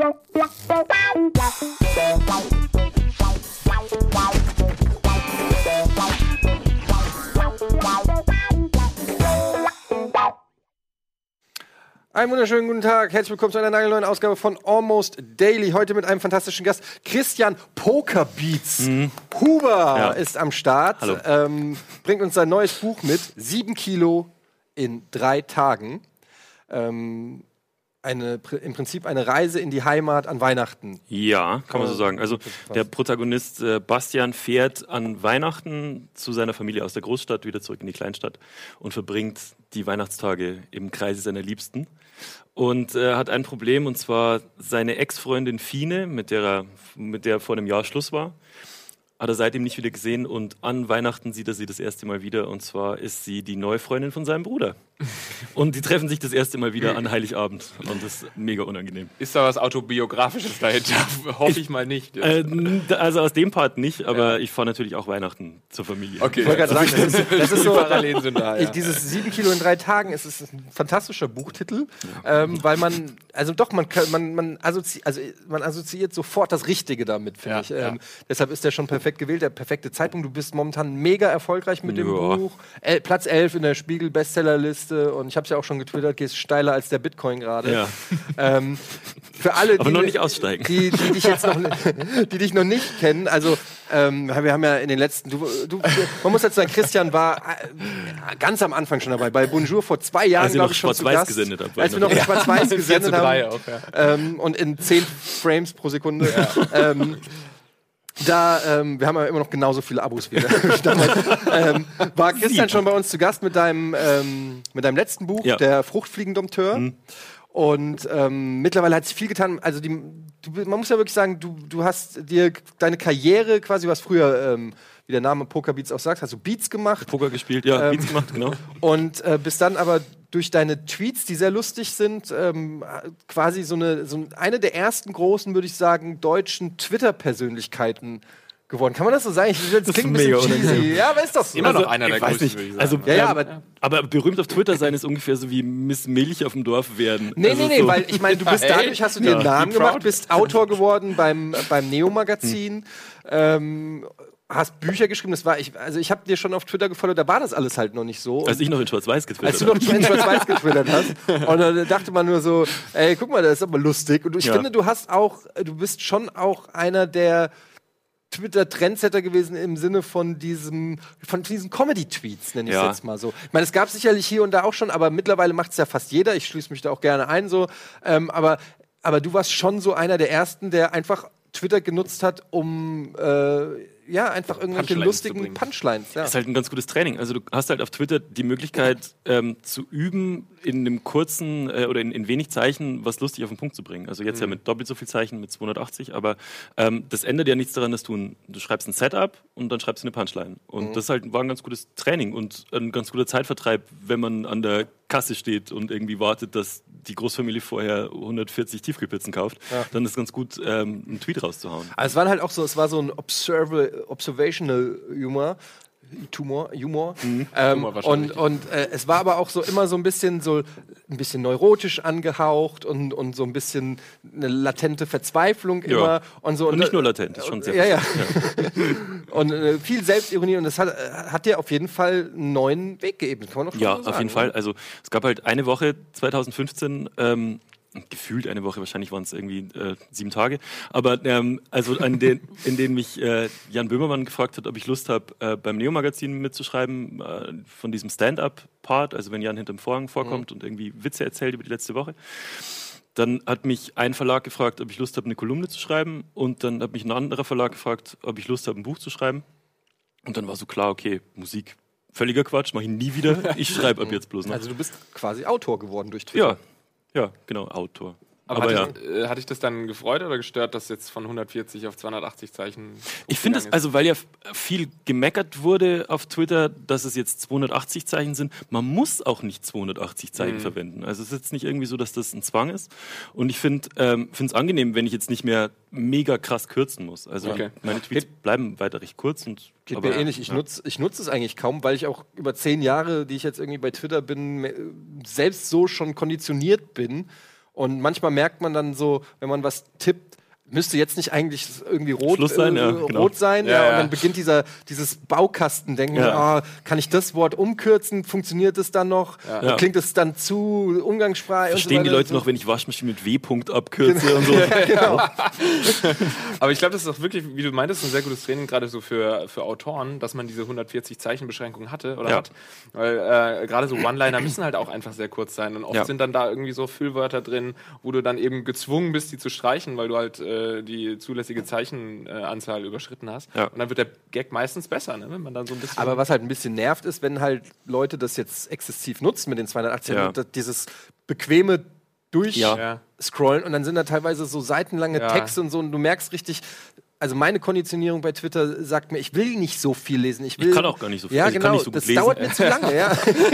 Einen wunderschönen guten Tag. Herzlich willkommen zu einer nagelneuen Ausgabe von Almost Daily. Heute mit einem fantastischen Gast. Christian Pokerbeats. Huber Ja. ist am Start. Hallo. Ähm, bringt uns sein neues Buch mit. Sieben Kilo in drei Tagen. Ähm, eine, Im Prinzip eine Reise in die Heimat an Weihnachten. Ja, kann man so sagen. Also der Protagonist äh, Bastian fährt an Weihnachten zu seiner Familie aus der Großstadt wieder zurück in die Kleinstadt und verbringt die Weihnachtstage im Kreise seiner Liebsten. Und äh, hat ein Problem, und zwar seine Ex-Freundin Fine, mit der er mit der er vor einem Jahr Schluss war, hat er seitdem nicht wieder gesehen und an Weihnachten sieht er sie das erste Mal wieder und zwar ist sie die neue Freundin von seinem Bruder. Und die treffen sich das erste Mal wieder an Heiligabend und das ist mega unangenehm. Ist da was Autobiografisches dahinter? Hoffe ich mal nicht. Äh, also aus dem Part nicht, aber ich fahre natürlich auch Weihnachten zur Familie. okay, Ich wollte gerade sagen, das ist, das ist so. Parallelen sind da. Ich, Ja. dieses sieben Kilo in drei Tagen ist, ist ein fantastischer Buchtitel, ähm, weil man, also doch, man, kann- man, man, assozi also man assoziiert sofort das Richtige damit, finde Ja, ich. Ähm, ja. Deshalb ist der schon perfekt gewählt, der perfekte Zeitpunkt. Du bist momentan mega erfolgreich mit dem Ja. Buch. El Platz 11 in der Spiegel-Bestsellerliste und ich habe es ja auch schon getwittert, gehst steiler als der Bitcoin gerade. Ja. Ähm, für alle, Aber die, noch nicht aussteigen. Die, die dich jetzt noch, die dich noch nicht kennen, also ähm, wir haben ja in den letzten, du, du, man muss jetzt sagen, Christian war äh, ganz am Anfang schon dabei, bei Bonjour vor zwei Jahren, glaube noch ich, schon zu Schwarz-Weiß Gast. gesendet war Als wir noch in Schwarz-Weiß 4 gesendet zu 3 haben auch, ja. ähm, und in 10 Frames pro Sekunde. Ähm, da, ähm, wir haben ja immer noch genauso viele Abos wie damals. ähm, war Christian schon bei uns zu Gast mit deinem, ähm, mit deinem letzten Buch, Ja. der Fruchtfliegendompteur. Und ähm, mittlerweile hat sich viel getan. Also die, du, man muss ja wirklich sagen, du, du hast dir deine Karriere quasi, hast früher, ähm, wie der Name Pokerbeats auch sagt, hast du Beats gemacht Poker gespielt, ja, Ähm, Beats gemacht, genau. und äh, bist dann aber durch deine Tweets, die sehr lustig sind, ähm, quasi so eine, so eine der ersten großen, würde ich sagen, deutschen Twitter-Persönlichkeiten geworden. Kann man das so sagen? Ich, das, ist klingt ein bisschen mega cheesy. Ja, aber ist doch so. Immer noch Also, einer der ich weiß größten, nicht. würde ich sagen. Also, Ja, ja, aber- aber berühmt auf Twitter sein ist ungefähr so wie Miss Milch auf dem Dorf werden. Nee, also nee, nee, so, weil ich meine, du bist dadurch, hast du dir einen Ja, Namen gemacht, bist Autor geworden beim, beim Neo-Magazin, ähm, hast Bücher geschrieben, das war ich, also ich habe dir schon auf Twitter gefolgt, da war das alles halt noch nicht so. als ich noch in Schwarz-Weiß getwittert als du noch in Schwarz-Weiß getwittert hast. Und dann dachte man nur so, ey, guck mal, das ist aber lustig. Und ich Ja. finde, du hast auch, du bist schon auch einer der Twitter-Trendsetter gewesen im Sinne von diesem, von diesen Comedy-Tweets, nenne ich es Ja. jetzt mal so. Ich meine, es gab sicherlich hier und da auch schon, aber mittlerweile macht es ja fast jeder. Ich schließe mich da auch gerne ein, so. Ähm, aber, aber du warst schon so einer der ersten, der einfach Twitter genutzt hat, um äh, ja einfach irgendwelche Punchlines lustigen. Punchlines. Ja. ist halt ein ganz gutes Training. Also du hast halt auf Twitter die Möglichkeit ähm, zu üben, in einem kurzen äh, oder in, in wenig Zeichen was lustig auf den Punkt zu bringen. Also jetzt ja Mhm. mit doppelt so viel Zeichen, mit 280, aber ähm, das ändert ja nichts daran, dass du, ein, du schreibst ein Setup und dann schreibst du eine Punchline. Und Mhm. das halt war ein ganz gutes Training und ein ganz guter Zeitvertreib, wenn man an der Kasse steht und irgendwie wartet, dass die Großfamilie vorher 140 Tiefkühlpizzen kauft, dann ist ganz gut, ähm, einen Tweet rauszuhauen. Also es war halt auch so, es war so ein Observa Observational Humor. Tumor, Humor. Ähm, Humor und und äh, es war aber auch so immer so ein bisschen so ein bisschen neurotisch angehaucht und, und so ein bisschen eine latente Verzweiflung Ja. immer und so Und nicht da- nur latent, ist schon sehr ja, ja. und äh, viel Selbstironie und das hat, hat dir auf jeden Fall einen neuen Weg geebnet, kann man doch schon Ja, so auf sagen, jeden ne? Fall. Also es gab halt eine Woche 2015, ähm, gefühlt eine Woche, wahrscheinlich waren es irgendwie äh, sieben Tage, aber ähm, also an den, in denen mich äh, Jan Böhmermann gefragt hat, ob ich Lust habe, äh, beim Neo-Magazin mitzuschreiben, äh, von diesem Stand-up-Part, also wenn Jan hinterm Vorhang vorkommt und irgendwie Witze erzählt über die letzte Woche. Dann hat mich ein Verlag gefragt, ob ich Lust habe, eine Kolumne zu schreiben. Und dann hat mich ein anderer Verlag gefragt, ob ich Lust habe, ein Buch zu schreiben. Und dann war so klar, okay, Musik, völliger Quatsch, mache ich nie wieder. Ich schreibe ab jetzt bloß noch. Also du bist quasi Autor geworden durch Twitter. ja, ja, genau, Autor. Aber, Aber, hat, ja. dich, äh, hat dich das dann gefreut oder gestört, dass jetzt von 140 auf 280 Zeichen Ich finde es, also weil ja viel gemeckert wurde auf Twitter, dass es jetzt 280 Zeichen sind, man muss auch nicht 280 Zeichen Mhm. verwenden. Also es ist jetzt nicht irgendwie so, dass das ein Zwang ist. Und ich finde es angenehm, wenn ich jetzt nicht mehr mega krass kürzen muss. Also Okay. meine Tweets bleiben weiter recht kurz. Und, Geht aber- mir ähnlich. Ich ja. nutze ich nutz es eigentlich kaum, weil ich auch über zehn Jahre, die ich jetzt irgendwie bei Twitter bin, selbst so schon konditioniert bin Und manchmal merkt man dann so, wenn man was tippt, müsste jetzt nicht eigentlich irgendwie rot, Schluss sein, äh, ja, genau. rot sein. Ja, Ja, Und dann beginnt dieser, dieses Baukastendenken. Ja. Ah, kann ich das Wort umkürzen? Funktioniert es dann noch? Ja. Klingt es dann zu umgangssprachlich? Verstehen die Leute so. noch, wenn ich Waschmaschine mit W-Punkt abkürze und so? genau. Aber ich glaube, das ist auch wirklich, wie du meintest, ein sehr gutes Training, gerade so für, für Autoren, dass man diese 140 Zeichen Beschränkung hatte oder Ja. hat. Weil äh, gerade so One-Liner müssen halt auch einfach sehr kurz sein. Und oft Ja. sind dann da irgendwie so Füllwörter drin, wo du dann eben gezwungen bist, die zu streichen, weil du halt äh, die zulässige Zeichenanzahl äh, Anzahl überschritten hast. Ja. Und dann wird der Gag meistens besser, ne? wenn man dann so ein bisschen. Aber was halt ein bisschen nervt, ist, wenn halt Leute das jetzt exzessiv nutzen mit den 280, Ja. dieses bequeme Durchscrollen Ja. und dann sind da teilweise so seitenlange Ja. Texte und so und du merkst richtig, also meine Konditionierung bei Twitter sagt mir, ich will nicht so viel lesen. Ich, will, kann auch gar nicht so viel- Ja, also ich kann genau. nicht so gut das lesen. dauert mir zu lange. Ja.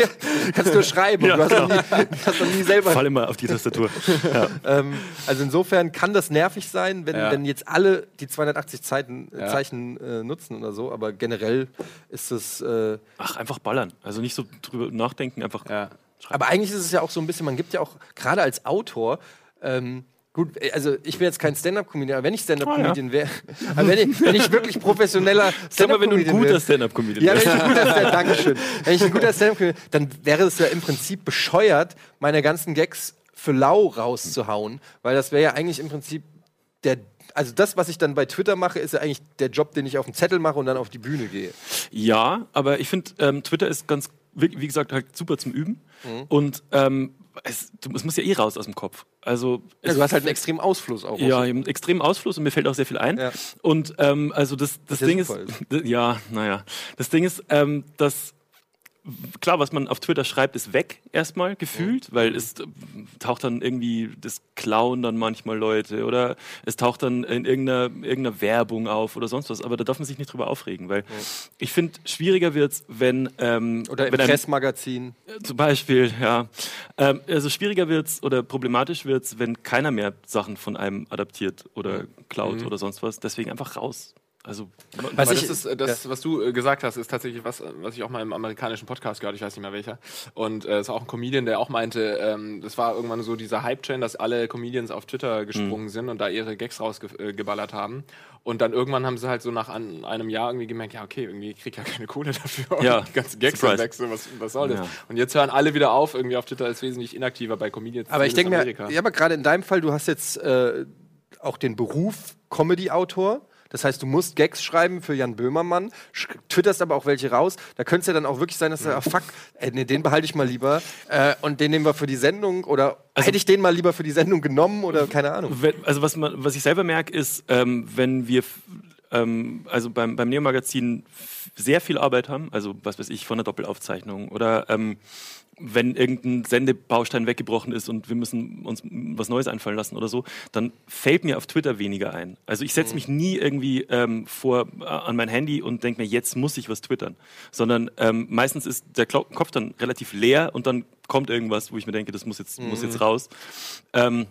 Kannst nur schreiben. Ja, du hast noch nie, du hast noch nie selber Fall immer auf die Tastatur. Ja. ähm, also insofern kann das nervig sein, wenn, Ja. wenn jetzt alle die 280 Zeiten, äh. Zeichen äh, nutzen oder so, aber generell ist es. Äh, Ach, einfach ballern. Also nicht so drüber nachdenken, einfach. ja. aber eigentlich ist es ja auch so ein bisschen, man gibt ja auch gerade als Autor. Ähm, Gut, äh, also ich bin jetzt kein Stand-Up-Comedian, aber wenn ich Stand-Up-Comedian wäre, aber wenn ich, wenn ich wirklich professioneller Stand-Up-Comedian guter wäre, Stand-Up-Comedian ja, wenn ich ein guter Stand, Dankeschön. Wenn ich ein guter stand dann wäre es ja im Prinzip bescheuert, meine ganzen Gags für lau rauszuhauen, weil das wäre ja eigentlich im Prinzip der, also das, was ich dann bei Twitter mache, ist ja eigentlich der Job, den ich auf dem Zettel mache und dann auf die Bühne gehe. Ja, aber ich finde, ähm, Twitter ist ganz, wie, wie gesagt, halt super zum Üben. Mhm. Und ähm, es, es muss ja eh raus aus dem Kopf. Also, Ja, du hast halt einen extremen Ausfluss auch. ja, einen extremen Ausfluss und mir fällt auch sehr viel ein. Ja. Und ähm, also das, das ja Ding super ist, ja, naja, das Ding ist, ähm, dass klar, was man auf Twitter schreibt, ist weg erstmal gefühlt, weil es äh, taucht dann irgendwie das klauen dann manchmal Leute oder es taucht dann in irgendeiner, irgendeiner Werbung auf oder sonst was. Aber da darf man sich nicht drüber aufregen, weil ich finde, schwieriger wird's, wenn ähm, Oder im wenn ein- Pressmagazin. zum Beispiel, ja. Ähm, also schwieriger wird's oder problematisch wird's, wenn keiner mehr Sachen von einem adaptiert oder klaut oder sonst was. Deswegen einfach raus. Also Was ich- das ist, äh, das, was du äh, gesagt hast, ist tatsächlich was, äh, was ich auch mal im amerikanischen Podcast gehört, ich weiß nicht mehr welcher. Und äh, es war auch ein Comedian, der auch meinte, ähm, das war irgendwann so dieser Hype-Chain, dass alle Comedians auf Twitter gesprungen sind und da ihre Gags rausgeballert haben. Und dann irgendwann haben sie halt so nach an, einem Jahr irgendwie gemerkt, ja, okay, irgendwie krieg ich ja keine Kohle dafür. Ja, Und die ganzen Gags sind weg, so, was, was soll das? Ja. Und jetzt hören alle wieder auf, irgendwie auf Twitter ist wesentlich inaktiver bei Comedians. Aber ich denke mir, ja, aber gerade in deinem Fall, du hast jetzt äh, auch den Beruf Comedy-Autor. Das heißt, du musst Gags schreiben für Jan Böhmermann, twitterst aber auch welche raus. Da könnte es ja dann auch wirklich sein, dass du, ah, fuck, ey, nee, den behalte ich mal lieber äh, und den nehmen wir für die Sendung oder Also hätte ich den mal lieber für die Sendung genommen oder keine Ahnung. Wenn, also was, man, was ich selber merke, ist, ähm, wenn wir ähm, also beim, beim Neo-Magazin sehr viel Arbeit haben, also was weiß ich, von der Doppelaufzeichnung oder ähm, wenn irgendein Sendebaustein weggebrochen ist und wir müssen uns was Neues einfallen lassen oder so, dann fällt mir auf Twitter weniger ein. Also ich setze mich nie irgendwie ähm, vor äh, an mein Handy und denke mir, jetzt muss ich was twittern, sondern ähm, meistens ist der Kopf dann relativ leer und dann kommt irgendwas, wo ich mir denke, das muss jetzt, muss jetzt raus. Ähm,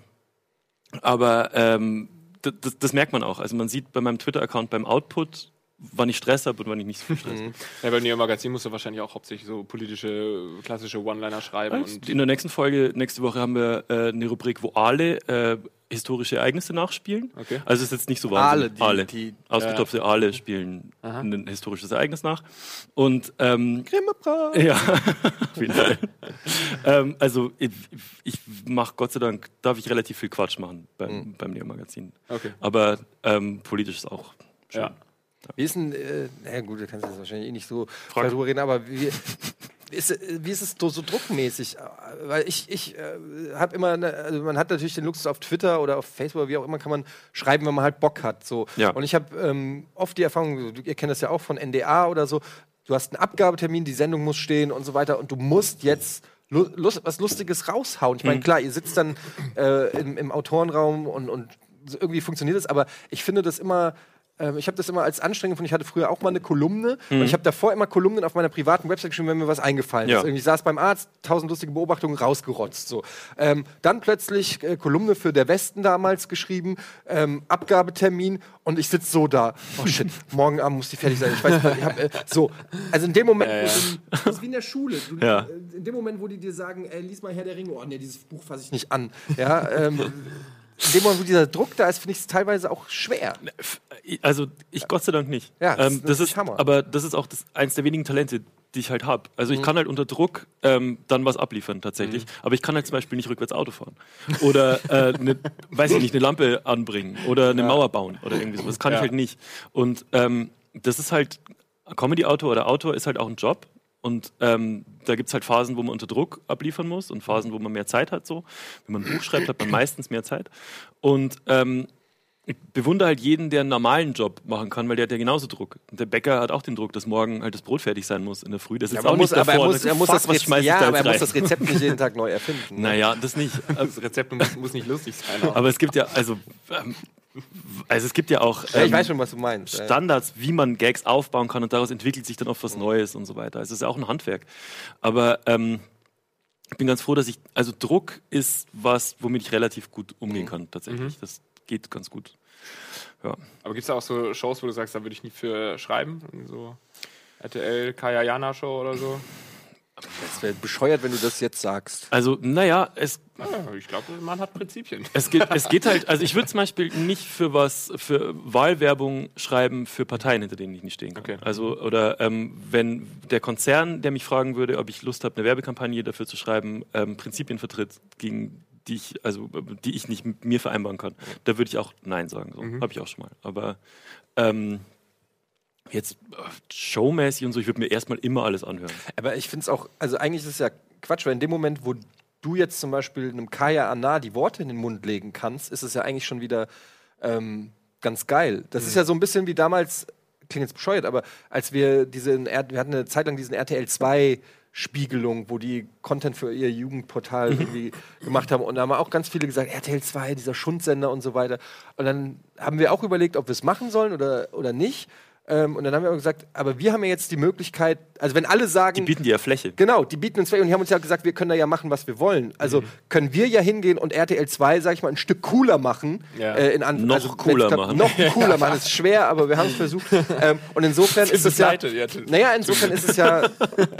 aber ähm, das, das merkt man auch. Also man sieht bei meinem Twitter-Account beim Output, wann ich Stress habe und wann ich nicht so viel Stress habe. Ja, beim Neo-Magazin musst du wahrscheinlich auch hauptsächlich so politische, klassische One-Liner schreiben. Und In der nächsten Folge, nächste Woche haben wir äh, eine Rubrik, wo alle äh, historische Ereignisse nachspielen. Okay. Also es ist jetzt nicht so Aale, wahnsinnig. die- Aale. die- Ausgetopfte Aale spielen Aha. ein historisches Ereignis nach. Und ähm. Ja, ähm, also ich, ich mache Gott sei Dank, darf ich relativ viel Quatsch machen beim, beim Neo-Magazin. Okay. Aber ähm, politisch ist auch schön. Ja. Wie ist denn, äh, naja gut, da kannst du jetzt wahrscheinlich eh nicht so Frag. darüber reden, aber wie, ist, äh, wie ist es so, so druckmäßig? Weil ich, ich äh, habe immer, ne, also man hat natürlich den Luxus auf Twitter oder auf Facebook oder wie auch immer, kann man schreiben, wenn man halt Bock hat. So. Ja. Und ich habe ähm, oft die Erfahrung, ihr kennt das ja auch von NDA oder so, du hast einen Abgabetermin, die Sendung muss stehen und so weiter und du musst jetzt lu lust, was Lustiges raushauen. Ich meine, klar, ihr sitzt dann äh, im, im Autorenraum und, und irgendwie funktioniert es, aber ich finde das immer ähm, ich habe das immer als anstrengend gefunden. Ich hatte früher auch mal eine Kolumne und ich habe davor immer Kolumnen auf meiner privaten Website geschrieben, wenn mir was eingefallen Ja. ist. Irgendwie saß beim Arzt, tausend lustige Beobachtungen rausgerotzt. So. Ähm, dann plötzlich äh, Kolumne für der Westen damals geschrieben, ähm, Abgabetermin und ich sitze so da. Oh shit, morgen Abend muss die fertig sein. Ich weiß nicht, ich hab, äh, so. Also in dem Moment, Ja, ja. das ist wie in der Schule. Du, Ja. äh, In dem Moment, wo die dir sagen, ey, lies mal Herr der Ringe, oh nee, dieses Buch fasse ich nicht an. Ja, ähm, in dem Moment, wo dieser Druck da ist, finde ich es teilweise auch schwer. Also ich Gott sei Dank nicht. Ja, das ähm, das ist Hammer. aber das ist auch das, eins der wenigen Talente, die ich halt habe. Also ich kann halt unter Druck ähm, dann was abliefern tatsächlich, aber ich kann halt zum Beispiel nicht rückwärts Auto fahren oder äh, ne, weiß ich nicht eine Lampe anbringen oder eine Mauer bauen oder irgendwie sowas. Das kann Ja. ich halt nicht. Und ähm, das ist halt Comedy-Autor oder Autor ist halt auch ein Job. Und ähm, da gibt es halt Phasen, wo man unter Druck abliefern muss und Phasen, wo man mehr Zeit hat. So. Wenn man ein Buch schreibt, hat man meistens mehr Zeit. Und ähm, ich bewundere halt jeden, der einen normalen Job machen kann, weil der hat ja genauso Druck. Und der Bäcker hat auch den Druck, dass morgen halt das Brot fertig sein muss in der Früh. Das ist aber auch muss, nicht aber er davor. muss, er muss fuck, das, was ja, da aber er muss das Rezept nicht jeden Tag neu erfinden. ne? Naja, das nicht. Das Rezept muss, muss nicht lustig sein. auch. Aber es gibt ja, also, ähm, also es gibt ja auch Ja, ich ähm, weiß schon, was du meinst. Ja. Standards, wie man Gags aufbauen kann und daraus entwickelt sich dann oft was Neues und so weiter. Also es ist ja auch ein Handwerk. Aber ähm, ich bin ganz froh, dass ich, also Druck ist was, womit ich relativ gut umgehen kann, tatsächlich. Das geht ganz gut. Ja. Aber gibt es da auch so Shows, wo du sagst, da würde ich nie für schreiben? So RTL, Kaya Jana Show oder so? Das wäre bescheuert, wenn du das jetzt sagst. Also, naja, es, Ja, ich glaube, man hat Prinzipien. es, geht, es geht halt, also ich würde zum Beispiel nicht für was, für Wahlwerbung schreiben für Parteien, hinter denen ich nicht stehen kann. Okay. Also, oder ähm, wenn der Konzern, der mich fragen würde, ob ich Lust habe, eine Werbekampagne dafür zu schreiben, ähm, Prinzipien vertritt, gegen die ich, also die ich nicht mit mir vereinbaren kann, da würde ich auch Nein sagen. So. Habe ich auch schon mal. Aber ähm, jetzt showmäßig und so, ich würde mir erstmal immer alles anhören. Aber ich finde es auch, also eigentlich ist es ja Quatsch, weil in dem Moment, wo du jetzt zum Beispiel einem Kaya Anna die Worte in den Mund legen kannst, ist es ja eigentlich schon wieder ähm, ganz geil. Das ist ja so ein bisschen wie damals, klingt jetzt bescheuert, aber als wir diesen, wir hatten eine Zeit lang diesen RTL 2 Spiegelung, wo die Content für ihr Jugendportal irgendwie gemacht haben. Und da haben auch ganz viele gesagt, RTL 2, dieser Schundsender und so weiter. Und dann haben wir auch überlegt, ob wir es machen sollen oder, oder nicht. Ähm, und dann haben wir auch gesagt, aber wir haben ja jetzt die Möglichkeit, also wenn alle sagen, Die bieten dir ja Fläche. Genau, die bieten uns Fläche und die haben uns ja gesagt, wir können da ja machen, was wir wollen. Also Mhm. können wir ja hingehen und RTL 2, sag ich mal, ein Stück cooler machen. Ja. Äh, in An- Noch also, cooler klappt, machen. Noch cooler machen. ist schwer, aber wir haben es versucht. ähm, und insofern ist es ja. Naja, insofern ist es ja,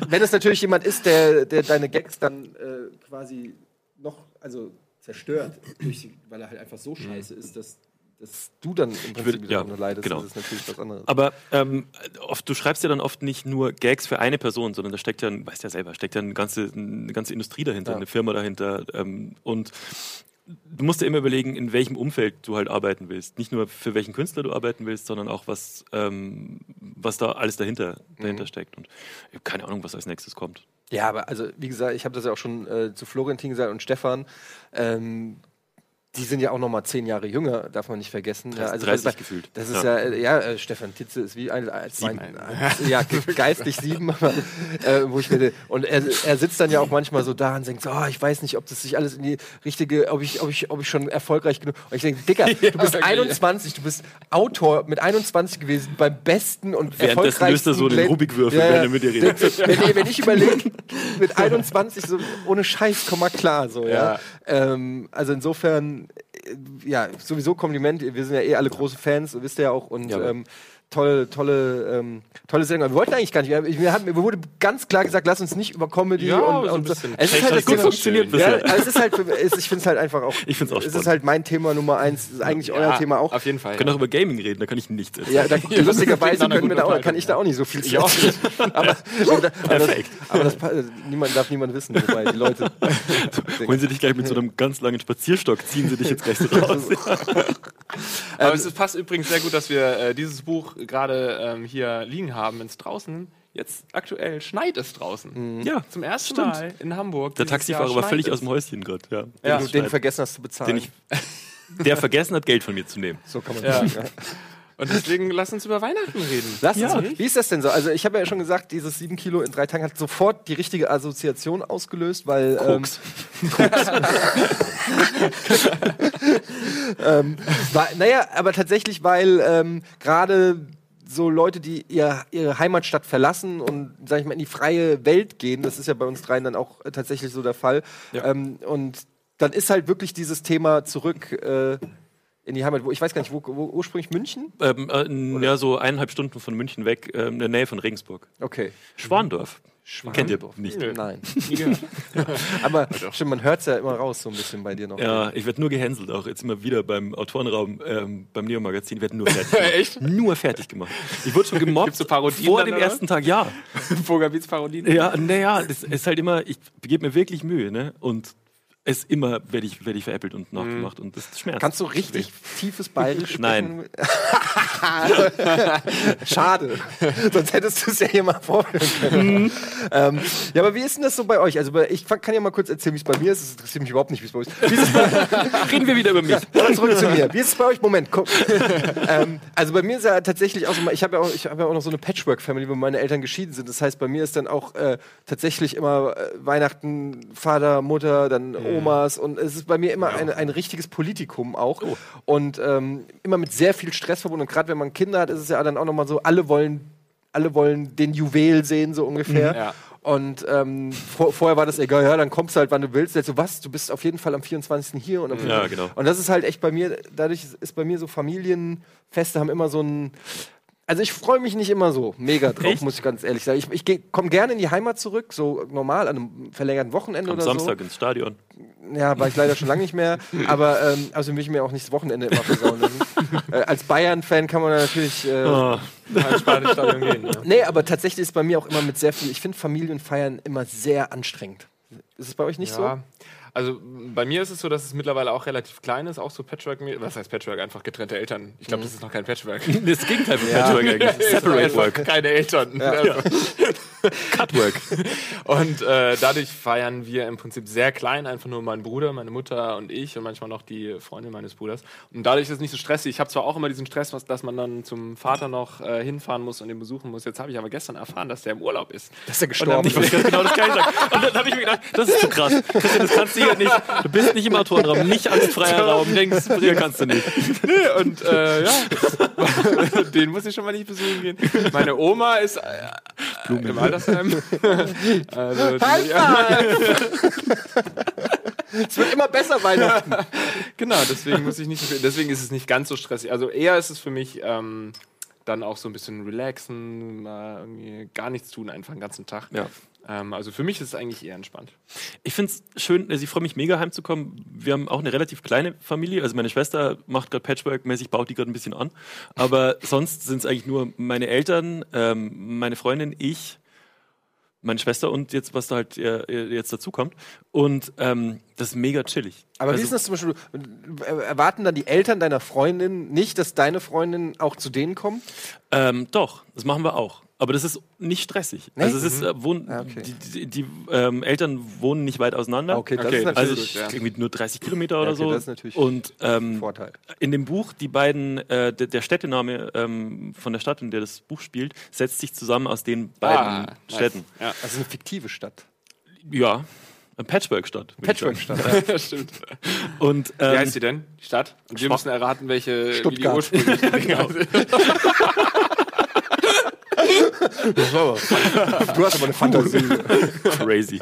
wenn es natürlich jemand ist, der, der deine Gags dann äh, quasi noch, also zerstört, durch, weil er halt einfach so scheiße ist, dass, dass du dann im Prinzip würde- ja, darunter leidest. genau. Das ist natürlich was anderes. Aber ähm, oft, du schreibst ja dann oft nicht nur Gags für eine Person, sondern da steckt ja, weißt ja selber, steckt ja eine ganze, eine ganze Industrie dahinter, Ja. eine Firma dahinter. Ähm, und du musst dir immer überlegen, in welchem Umfeld du halt arbeiten willst. Nicht nur für welchen Künstler du arbeiten willst, sondern auch was, ähm, was da alles dahinter, dahinter steckt. Und ich habe keine Ahnung, was als nächstes kommt. Ja, aber also wie gesagt, ich habe das ja auch schon äh, zu Florentin gesagt und Stefan. Ähm, die sind ja auch noch mal zehn Jahre jünger, darf man nicht vergessen. Ja, 30 das, ist- gefühlt. Das ist Ja. ja, ja, äh, Stefan Titze ist wie ein, als Sieben. mein, als, ja, ge- geistig sieben, aber äh, wo ich mir, und er, er sitzt dann ja auch manchmal so da und denkt so, oh, ich weiß nicht, ob das sich alles in die richtige, ob ich, ob ich, ob ich schon erfolgreich genug. Und ich denke, Dicker, du bist wirklich. 21, du bist Autor mit 21 gewesen beim besten und Währenddessen erfolgreichsten. löst er so den Glenn- Rubikwürfel, wenn er mit dir redet. wenn, wenn, wenn ich überlege, mit 21 so ohne Scheiß, komm mal klar, so, ja. Ähm, also insofern, ja, sowieso Kompliment. Wir sind ja eh alle große Fans, wisst ihr ja auch. Und Ja, ähm, tolle, tolle, ähm, tolle Sendung. Wir wollten eigentlich gar nicht. Wir, wir hatten, mir wurde ganz klar gesagt, lass uns nicht über Comedy Ja, und, so und bisschen Es ist halt das gut funktioniert ja, bisher. also es ist halt, es, ich finde es halt einfach auch. Ich find's auch Es ist halt mein Thema Nummer eins. Ist eigentlich euer Ja, Thema auch. Auf jeden Fall. Wir können auch über Gaming reden, da kann ich nichts erzählen. Ja, da, lustigerweise miteinander können wir da auch, kann ich da auch nicht so viel Ich auch aber, aber, das, Perfekt. aber das, niemand darf niemand wissen, wobei die Leute. Holen Sie dich gleich mit so einem ganz langen Spazierstock, ziehen Sie dich jetzt gleich so raus. Aber es ist- passt übrigens sehr gut, dass wir äh, dieses Buch gerade ähm, hier liegen haben, wenn es draußen jetzt aktuell schneit es draußen. ja, Zum ersten Stimmt. Mal in Hamburg. der Taxifahrer war völlig es. aus dem Häuschen gerade. Ja. Ja. den, den vergessen hast zu bezahlen. Den ich, der vergessen hat, Geld von mir zu nehmen. so kann man Ja. sagen. Ja. Und deswegen lass uns über Weihnachten reden. Lass Ja. uns, wie ist das denn so? Also ich habe ja schon gesagt, dieses 7 Kilo in drei Tagen hat sofort die richtige Assoziation ausgelöst, weil Koks. Ähm, war, naja, aber tatsächlich, weil ähm, gerade so Leute, die ihr, ihre Heimatstadt verlassen und, sag ich mal, in die freie Welt gehen, das ist ja bei uns dreien dann auch äh, tatsächlich so der Fall. Ja. Ähm, und dann ist halt wirklich dieses Thema zurück äh, in die Heimat. Wo, ich weiß gar nicht, wo, wo ursprünglich München? Ähm, äh, ja, so eineinhalb Stunden von München weg, ähm, in der Nähe von Regensburg. Okay. Schwandorf. Kennt ihr nicht? Nö. Nein. Gehört. Aber stimmt, man hört es ja immer raus, so ein bisschen bei dir noch. Ja, ich werde nur gehänselt, auch jetzt immer wieder beim Autorenraum, ähm, beim Neo-Magazin, werde nur fertig gemacht. Echt? Nur fertig gemacht. Ich wurde schon gemobbt Gibt's so Parodien vor dann, dem oder? ersten Tag, ja. Vogelbeats Parodien. Ja, naja, das ist halt immer, ich gebe mir wirklich Mühe, ne? Und es immer werde ich, werd ich veräppelt und nachgemacht und das schmerzt. Kannst du richtig tiefes Bayerisch sprechen? Nein. Schade. Sonst hättest du es ja hier mal vorführen können. ähm, ja, aber wie ist denn das so bei euch? Also ich kann ja mal kurz erzählen, wie es bei mir ist. Es interessiert mich überhaupt nicht, wie es bei euch ist. Ist bei, Reden wir wieder über mich. Aber zurück zu mir. Wie ist es bei euch? Moment, guck. ähm, also bei mir ist ja tatsächlich auch so, ich habe ja, auch- ich hab ja auch noch so eine Patchwork-Family, wo meine Eltern geschieden sind. Das heißt, bei mir ist dann auch äh, tatsächlich immer äh, Weihnachten, Vater, Mutter, dann Omas und es ist bei mir immer ein, ein richtiges Politikum auch. Und ähm, immer mit sehr viel Stress verbunden. Und gerade wenn man Kinder hat, ist es ja dann auch nochmal so, alle wollen, alle wollen den Juwel sehen, so ungefähr. Ja. Und ähm, vor, vorher war das egal, ja, dann kommst du halt, wann du willst. Jetzt so, was? Du bist auf jeden Fall am 24. hier und am Ja, genau. und das ist halt echt bei mir, dadurch ist bei mir so Familienfeste haben immer so ein. Also ich freue mich nicht immer so mega drauf, Echt? muss ich ganz ehrlich sagen. Ich, ich komme gerne in die Heimat zurück, so normal an einem verlängerten Wochenende Am oder Samstag ins Stadion. so. Ja, war ich leider schon lange nicht mehr. Aber ähm, also will ich mir auch nicht das Wochenende immer versauen lassen. äh, als Bayern-Fan kann man natürlich. Äh, Ah, Ins Stadion gehen. Ja. Nee, aber tatsächlich ist bei mir auch immer mit sehr viel. Ich finde Familienfeiern immer sehr anstrengend. Ist es bei euch nicht so? Ja. Also bei mir ist es so, dass es mittlerweile auch relativ klein ist, auch so Patchwork. Was heißt Patchwork? Einfach getrennte Eltern. Ich glaube, das ist noch kein Patchwork. das Gegenteil von Patchwork eigentlich. Ist Separate Work. Keine Eltern. Also, Cutwork. Und äh, dadurch feiern wir im Prinzip sehr klein, einfach nur mein Bruder, meine Mutter und ich und manchmal noch die Freundin meines Bruders. Und dadurch ist es nicht so stressig. Ich habe zwar auch immer diesen Stress, dass man dann zum Vater noch äh, hinfahren muss und ihn besuchen muss. Jetzt habe ich aber gestern erfahren, dass der im Urlaub ist. Dass er gestorben gerade genau das gleiche sagen. Und dann habe ich mir gedacht, das ist zu krass. Christian, das kannst du hier nicht. Du bist nicht im Autorenraum, nicht angstfreier Raum. Denkst, hier kannst du nicht. Nee, und äh, ja, den muss ich schon mal nicht besuchen gehen. Meine Oma ist äh, im Altersheim. also, die, Es wird immer besser Weihnachten. genau, deswegen muss ich nicht deswegen ist es nicht ganz so stressig. Also eher ist es für mich ähm, dann auch so ein bisschen relaxen, mal irgendwie gar nichts tun, einfach den ganzen Tag. Ja. Ähm, also für mich ist es eigentlich eher entspannt. Ich finde es schön, also ich freue mich mega heimzukommen. Wir haben auch eine relativ kleine Familie. Also meine Schwester macht gerade Patchwork-mäßig, baut die gerade ein bisschen an. Aber sonst sind es eigentlich nur meine Eltern, ähm, meine Freundin, ich, meine Schwester und jetzt, was da halt äh, jetzt dazu kommt. Und ähm, das ist mega chillig. Aber also, wie ist das zum Beispiel? Erwarten dann die Eltern deiner Freundin nicht, dass deine Freundin auch zu denen kommt? Ähm, doch, das machen wir auch. Aber das ist nicht stressig. Nee? Also es ist, äh, wohn, Ah, okay. die, die, die ähm, Eltern wohnen nicht weit auseinander. Okay, das Okay, ist das natürlich Also ich ja. irgendwie nur 30 Kilometer oder okay, so. das ist natürlich und ein ähm, Vorteil. in dem Buch, die beiden, äh, der, der Städtename ähm, von der Stadt, in der das Buch spielt, setzt sich zusammen aus den beiden Ah, nice. Städten. Ja, Also eine fiktive Stadt. Ja, eine Patchwork-Stadt. Patchwork-Stadt. das stimmt. Und Wie ähm, heißt sie denn? Die Stadt? Und wir müssen erraten, welche wie die Stuttgart. ursprüngliche Genau. Du hast aber eine Fantasie. crazy.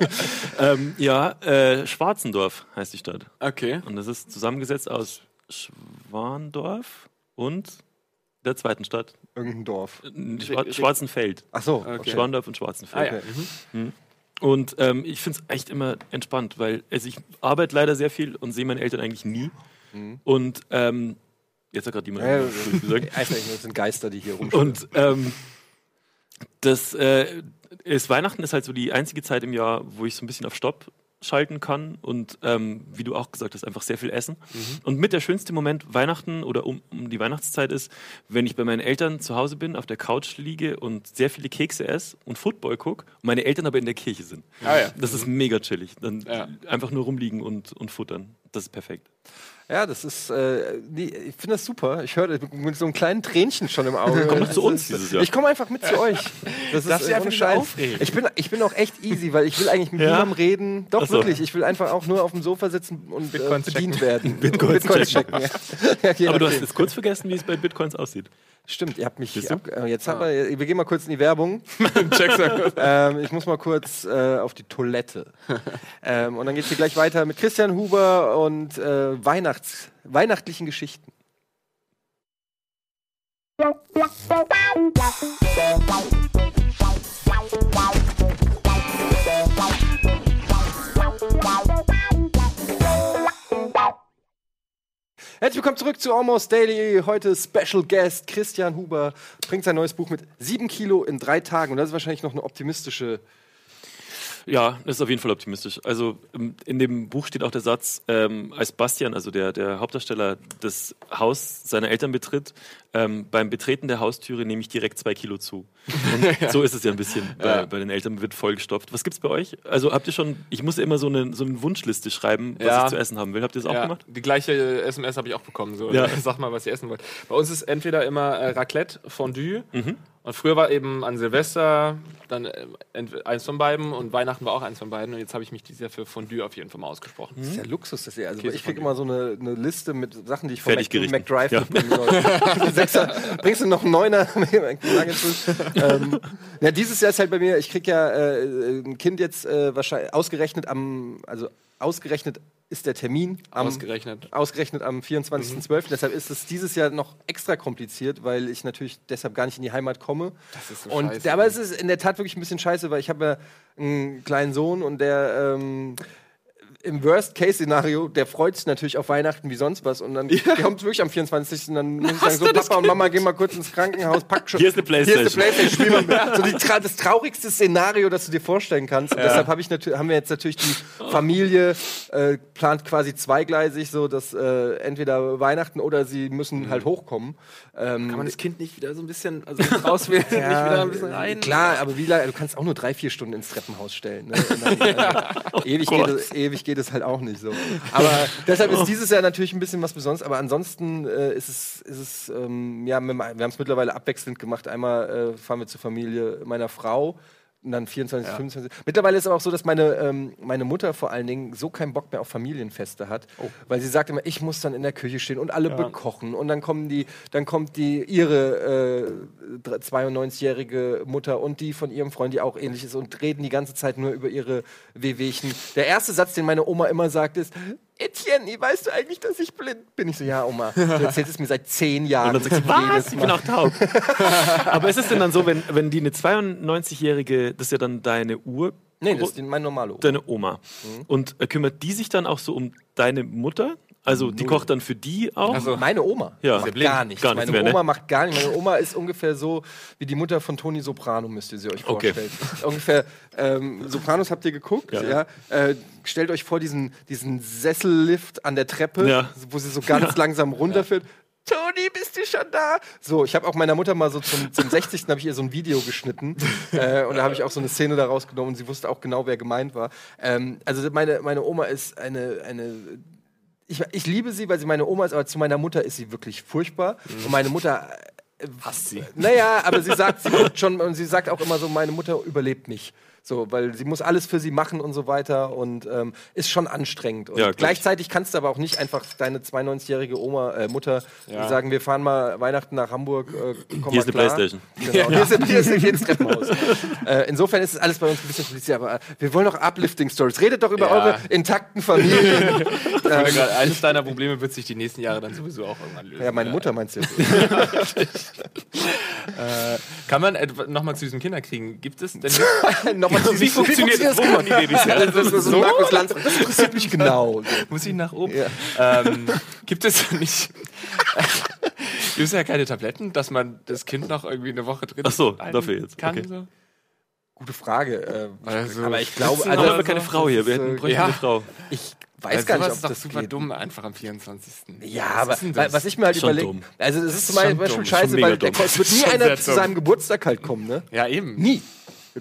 ähm, ja, äh, Schwarzendorf heißt die Stadt. Okay. Und das ist zusammengesetzt aus Schwandorf und der zweiten Stadt, Irgendein Dorf. Schwa Schwarzenfeld. Ach so. Okay. Schwandorf und Ah, Schwarzenfeld. ja. Okay. Mhm. Und ähm, ich finde es echt immer entspannt, weil also ich arbeite leider sehr viel und sehe meine Eltern eigentlich nie. Und ähm, jetzt hat gerade jemand Ja, ja, gesagt. Nicht, das sind Geister, die hier rumstehen. Und ähm, das äh, ist Weihnachten ist halt so die einzige Zeit im Jahr, wo ich so ein bisschen auf Stopp schalten kann und ähm, wie du auch gesagt hast, einfach sehr viel essen. Und mit der schönste Moment Weihnachten oder um, um die Weihnachtszeit ist, wenn ich bei meinen Eltern zu Hause bin, auf der Couch liege und sehr viele Kekse esse und Football gucke und meine Eltern aber in der Kirche sind. Ah, ja. Das ist mega chillig. Dann Ja. einfach nur rumliegen und, und futtern. Das ist perfekt. Ja, das ist, äh, nee, ich finde das super. Ich höre mit so einem kleinen Tränchen schon im Auge. Komm doch zu uns dieses Jahr. Ich komme einfach mit zu euch. Das ist äh, einfach ohne nicht Scheiß. aufregen. Ich bin, ich bin auch echt easy, weil ich will eigentlich mit Ja? niemandem reden. Doch, so. wirklich. Ich will einfach auch nur auf dem Sofa sitzen und äh, Bitcoins bedient checken. werden. Bitcoins checken. Ja. Ja, Aber du hast jetzt kurz vergessen, wie es bei Bitcoins aussieht. Stimmt, ihr habt mich. Ab, äh, jetzt haben wir, wir gehen mal kurz in die Werbung. Ähm, ich muss mal kurz äh, auf die Toilette. ähm, und dann geht's hier gleich weiter mit Christian Huber und äh, Weihnachts weihnachtlichen Geschichten. Herzlich willkommen zurück zu Almost Daily. Heute Special Guest Christian Huber bringt sein neues Buch mit sieben Kilo in drei Tagen. Und das ist wahrscheinlich noch eine optimistische. Ja, das ist auf jeden Fall optimistisch. Also ähm, in dem Buch steht auch der Satz, ähm, als Bastian, also der, der Hauptdarsteller, das Haus seiner Eltern betritt, ähm, beim Betreten der Haustüre nehme ich direkt zwei Kilo zu. Und so ist es ja ein bisschen. Bei, bei den Eltern wird vollgestopft. Was gibt's bei euch? Also habt ihr schon, ich muss ja immer so eine, so eine Wunschliste schreiben, was Ja. ich zu essen haben will. Habt ihr das auch Ja, gemacht? die gleiche SMS habe ich auch bekommen. So. Ja. Sag mal, was ihr essen wollt. Bei uns ist entweder immer äh, Raclette, Fondue. Mhm. Und früher war eben an Silvester dann äh, eins von beiden und Weihnachten war auch eins von beiden. Und jetzt habe ich mich dieses Jahr für Fondue auf jeden Fall mal ausgesprochen. Das ist ja Luxus, das ihr. Also Käse ich kriege immer so eine, eine Liste mit Sachen, die ich von Mac. McDrive Ja. mitnehmen soll. Sechser, bringst du noch einen Neuner? Ähm, ja, dieses Jahr ist halt bei mir, ich krieg ja äh, ein Kind jetzt äh, wahrscheinlich ausgerechnet am, also ausgerechnet ist der Termin am, Ausgerechnet. ausgerechnet am 24.12. Deshalb ist es dieses Jahr noch extra kompliziert, weil ich natürlich deshalb gar nicht in die Heimat komme. Das ist so und scheiße. aber es ist in der Tat wirklich ein bisschen scheiße, weil ich habe ja einen kleinen Sohn und der ähm, im Worst-Case-Szenario, der freut sich natürlich auf Weihnachten wie sonst was und dann kommt es wirklich am 24. und dann muss ich sagen, so Papa und Mama, gehen mal kurz ins Krankenhaus, pack schon. Hier ist eine Hier ist Playstation. eine Playstation, spiel mal mit. So die, das traurigste Szenario, das du dir vorstellen kannst. Und deshalb hab ich haben wir jetzt natürlich die Familie äh, plant quasi zweigleisig, so dass äh, entweder Weihnachten oder sie müssen halt hochkommen. Ähm, Kann man das Kind nicht wieder so ein bisschen also rauswählen? nicht wieder ein bisschen rein? Klar, aber wie lange, du kannst auch nur drei, vier Stunden ins Treppenhaus stellen. Ne? Dann, also, ewig, geht es, ewig geht es halt auch nicht so. Aber deshalb ist dieses Jahr natürlich ein bisschen was Besonderes. Aber ansonsten äh, ist es, ist es ähm, ja, wir haben es mittlerweile abwechselnd gemacht. Einmal äh, fahren wir zur Familie meiner Frau. Und dann 24, 25. Mittlerweile ist es aber auch so, dass meine, ähm, meine Mutter vor allen Dingen so keinen Bock mehr auf Familienfeste hat, weil sie sagt immer, ich muss dann in der Küche stehen und alle bekochen und dann kommen die, dann kommt die ihre äh, 92-jährige Mutter und die von ihrem Freund, die auch ähnlich ist und reden die ganze Zeit nur über ihre Wehwehchen. Der erste Satz, den meine Oma immer sagt, ist Etienne, weißt du eigentlich, dass ich blind bin? Ich so, ja, Oma, du erzählst es mir seit zehn Jahren. Und dann sie, Jedes was? Ich bin auch taub. Aber ist es denn dann so, wenn, wenn die eine 92-Jährige, das ist ja dann deine Uhr, Nee, das ist die- mein normale Oma. deine Oma. Und äh, kümmert die sich dann auch so um deine Mutter? Also die kocht dann für die auch? Also- Meine Oma Ja. macht gar nichts. Gar nichts Meine mehr, ne? Oma macht gar nichts. Meine Oma ist ungefähr so wie die Mutter von Toni Soprano, müsst ihr sie euch Okay. vorstellen. ungefähr, ähm, Sopranos habt ihr geguckt, ja. Ja. Äh, stellt euch vor diesen, diesen Sessellift an der Treppe, Ja. wo sie so ganz langsam runterfährt. Toni, bist du schon da? So, ich habe auch meiner Mutter mal so zum, zum 60. habe ich ihr so ein Video geschnitten äh, und da habe ich auch so eine Szene daraus genommen und sie wusste auch genau, wer gemeint war. Ähm, also meine, meine Oma ist eine, eine ich, ich liebe sie, weil sie meine Oma ist, aber zu meiner Mutter ist sie wirklich furchtbar. Und meine Mutter. Äh, Hasst sie. Naja, aber sie sagt, sie guckt schon und sie sagt auch immer so, meine Mutter überlebt mich. So, weil sie muss alles für sie machen und so weiter und ähm, ist schon anstrengend. Und Ja, gleichzeitig kannst du aber auch nicht einfach deine 92-jährige Oma, äh, Mutter Ja. sagen, wir fahren mal Weihnachten nach Hamburg, äh, komm Hier mal ist eine klar. Playstation. Genau, hier, ist, hier, ist, hier ist ein Treppenhaus. äh, insofern ist es alles bei uns ein bisschen kompliziert, aber äh, wir wollen doch Uplifting-Stories. Redet doch über Ja. eure intakten Familien. Gerade, eines deiner Probleme wird sich die nächsten Jahre dann sowieso auch irgendwann lösen. ja, meine Mutter meinst du jetzt? Äh, kann man nochmal zu diesem Kinderkriegen? Gibt es denn Nochmal Wie funktioniert das? Wo kommen die? Das ist so Markus Lanz. Das interessiert mich genau. Muss ich nach oben? Ja. Ähm, gibt es nicht. gibt es ja keine Tabletten, dass man das Kind noch irgendwie eine Woche drin Ach so, dafür jetzt. Kann, Okay. so? Gute Frage. Äh, Also, aber ich glaube, also, Aber wir keine so? Frau hier, wir hätten äh, bräuchten ja. eine Frau. ich weiß gar nicht, ob ist doch das super geht. dumm, einfach am 24. Ja, aber was ich mir halt überlege, also das ist zum schon Beispiel dumm, scheiße, weil es wird nie einer zu seinem Geburtstag halt kommen, ne? Ja, eben. Nie.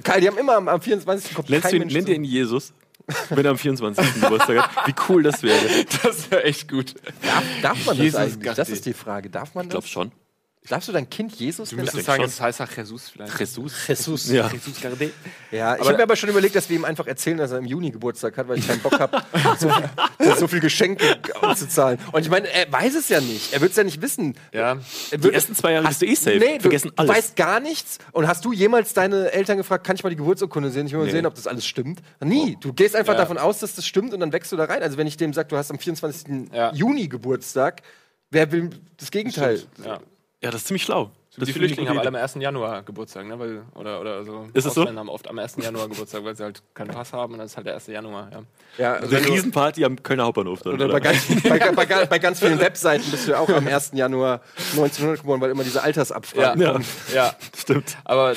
Kai, die haben immer am, am 24. kommt Nennst kein du ihn, Mensch nennt zu- ihr ihn Jesus? wenn er am 24. Geburtstag hat. Wie cool das wäre. Das wäre echt gut. Darf, darf man Jesus das eigentlich? Das Gatti. ist die Frage. Darf man Ich das? glaube schon. Darfst du dein Kind Jesus Du nennen? müsstest denk sagen, es heißt auch Jesus vielleicht. Jesus. Jesus. Ja. Jesus Gardet. Ja, ich habe mir aber schon überlegt, dass wir ihm einfach erzählen, dass er im Juni Geburtstag hat, weil ich keinen Bock habe, so, viel- so viel Geschenke auszuzahlen. Und ich meine, er weiß es ja nicht. Er wird es ja nicht wissen. Ja. Er Die ersten zwei Jahre bist du eh safe. Nee, du Vergessen alles. weißt gar nichts. Und hast du jemals deine Eltern gefragt, kann ich mal die Geburtsurkunde sehen? Ich will mal Nee. sehen, ob das alles stimmt. Nie. Du gehst einfach Ja. davon aus, dass das stimmt und dann wächst du da rein. Also wenn ich dem sage, du hast am 24. Ja. Juni Geburtstag, wer will das Gegenteil? Ja. Ja, das ist ziemlich schlau. Das die Flüchtlinge haben alle am 1. Januar Geburtstag, ne? Weil, oder, oder so. Ist es so? Haben oft am 1. Januar Geburtstag, weil sie halt keinen Pass haben und dann ist halt der 1. Januar, ja. Ja, Idee. Eine Riesenparty am Kölner Hauptbahnhof. Dann, Oder bei ganz, bei, bei, bei, ganz vielen Webseiten bist du ja auch am 1. Januar 1900 geboren, weil immer diese Altersabfragen Ja. kommen. Ja. Stimmt. Aber äh,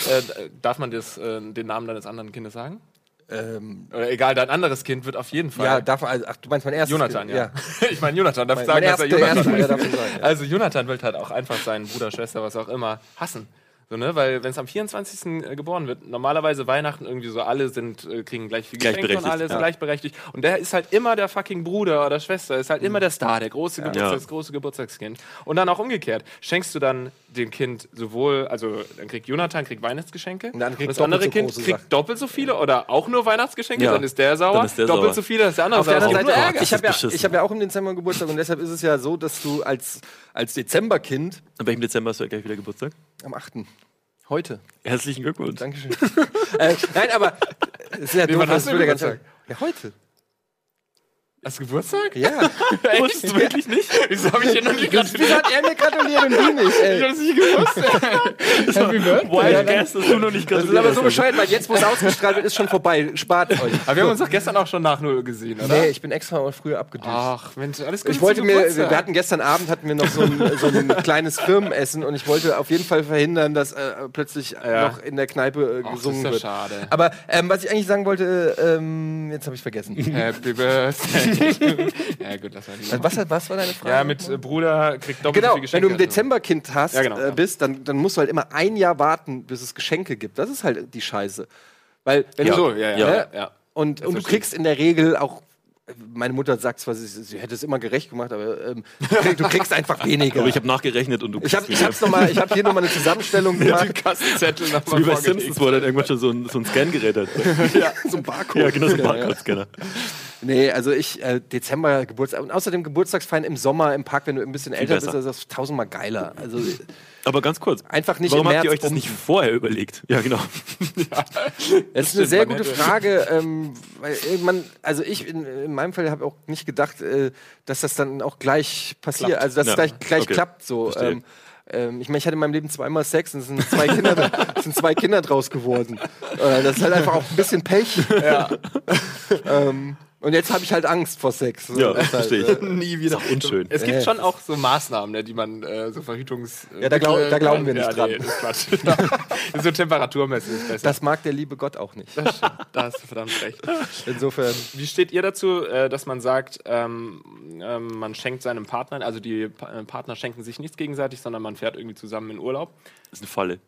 darf man das, äh, den Namen deines anderen Kindes sagen? Ähm, Oder egal, dein anderes Kind wird auf jeden Fall. ja, darf also, ach, du meinst mein erstes Jonathan, Kind? ja. ich meine, Jonathan darf Mein, sagen, mein dass er Jonathan erste, sein. Ja. Also Jonathan wird halt auch einfach seinen Bruder, Schwester, was auch immer, hassen. So, ne? Weil wenn es am 24. geboren wird, normalerweise Weihnachten irgendwie so, alle sind, äh, kriegen gleich viel Geschenke und alle sind ja. gleichberechtigt. Und der ist halt immer der fucking Bruder oder Schwester, ist halt immer der Star, der große, Geburtstags, Ja. das große Geburtstagskind. Und dann auch umgekehrt. Schenkst du dann dem Kind sowohl, also dann kriegt Jonathan kriegt Weihnachtsgeschenke Und dann kriegt das doppelt andere so Kind kriegt Sachen. doppelt so viele oder auch nur Weihnachtsgeschenke, Ja. dann ist der sauer. Ist der doppelt sauer. so viele, dann ist der andere Auf der sauer. anderen Auch Seite, nur ich das habe ja, ich hab ja auch im Dezember Geburtstag und deshalb ist es ja so, dass du als, als Dezemberkind An welchem Dezember hast du ja gleich wieder Geburtstag? Am 8. Heute. Herzlichen Glückwunsch. Dankeschön. äh, nein, aber es ist ja Nee, doof, wann das hast du würde ganz Geburtstag? Ja, heute. Hast du Geburtstag? Ja. Wusstest du wirklich nicht? Wieso habe ich dir noch nicht Wieso hat er mir gratuliert und du nicht, ey? das nicht gewusst? Happy Birthday. Wild Guess, dass du noch nicht Das ist aber so bescheuert, weil jetzt, wo es ausgestrahlt wird, ist schon vorbei. Spart euch. Aber wir haben uns doch gestern auch schon nach Null gesehen, oder? Nee, ich bin extra mal früher abgedüst. Ach, Mensch, alles gut. Ich wollte mir, wir hatten gestern Abend hatten wir noch so ein, so ein kleines Firmenessen und ich wollte auf jeden Fall verhindern, dass äh, plötzlich Ja. noch in der Kneipe äh, Ach, gesungen das ist wird. ja schade. Aber ähm, was ich eigentlich sagen wollte, ähm, jetzt habe ich vergessen. Happy Birthday. ja, gut, lass mal lieber. was, was war deine Frage? Ja, mit äh, Bruder kriegt doppelt Genau, so viel wenn Geschenke. du ein als du. Dezemberkind hast, Ja, genau, äh, bist, dann, dann musst du halt immer ein Jahr warten, bis es Geschenke gibt. Das ist halt die Scheiße. Weil, wenn Ja, du so, ja, ja. Ja. ja. ja. Und, und du kriegst in der Regel auch, meine Mutter sagt zwar, sie, sie hätte es immer gerecht gemacht, aber ähm, du krieg- du kriegst einfach weniger. Aber ich habe nachgerechnet und du ich habe ich hab's noch mal, ich hab hier nochmal eine Zusammenstellung gemacht. Kassenzettel So nochmal wie bei. Simpsons, wo er dann irgendwann schon so ein, so ein Scan-Gerät hat. ja, so ein Barcode. ja, genau, so ein Ja, ja. Nee, also ich, äh, Dezember Geburtstag. Und außerdem Geburtstagsfeiern im Sommer im Park, wenn du ein bisschen älter bist, also das ist tausendmal geiler. Also Aber ganz kurz. einfach nicht Warum im habt ihr März euch das nicht vorher überlegt? Ja, genau. Das ist eine sehr gute Frage, ähm, weil man, also ich in, in meinem Fall habe auch nicht gedacht, äh, dass das dann auch gleich passiert, Klappt. also dass Ja, es gleich, gleich okay. klappt so. Ähm, ähm, ich meine, ich hatte in meinem Leben zweimal Sex und es sind zwei Kinder, sind zwei Kinder draus geworden. Äh, das ist halt einfach auch ein bisschen Pech. Ja. ähm, und jetzt habe ich halt Angst vor Sex. So, Ja, das ist halt, verstehe ich. äh, Nie wieder. Ist auch unschön. Es gibt Äh. schon auch so Maßnahmen, ne, die man, äh, so Verhütungs... Ja, da glaub- da glauben wir nicht ja, dran. Nee, das ist Quatsch. So temperaturmäßig ist besser. Das mag der liebe Gott auch nicht. Das stimmt. Da hast du verdammt recht. Insofern. Wie steht ihr dazu, äh, dass man sagt, ähm, ähm, man schenkt seinem Partner, also die Pa- äh, Partner schenken sich nichts gegenseitig, sondern man fährt irgendwie zusammen in Urlaub? Das ist eine Falle.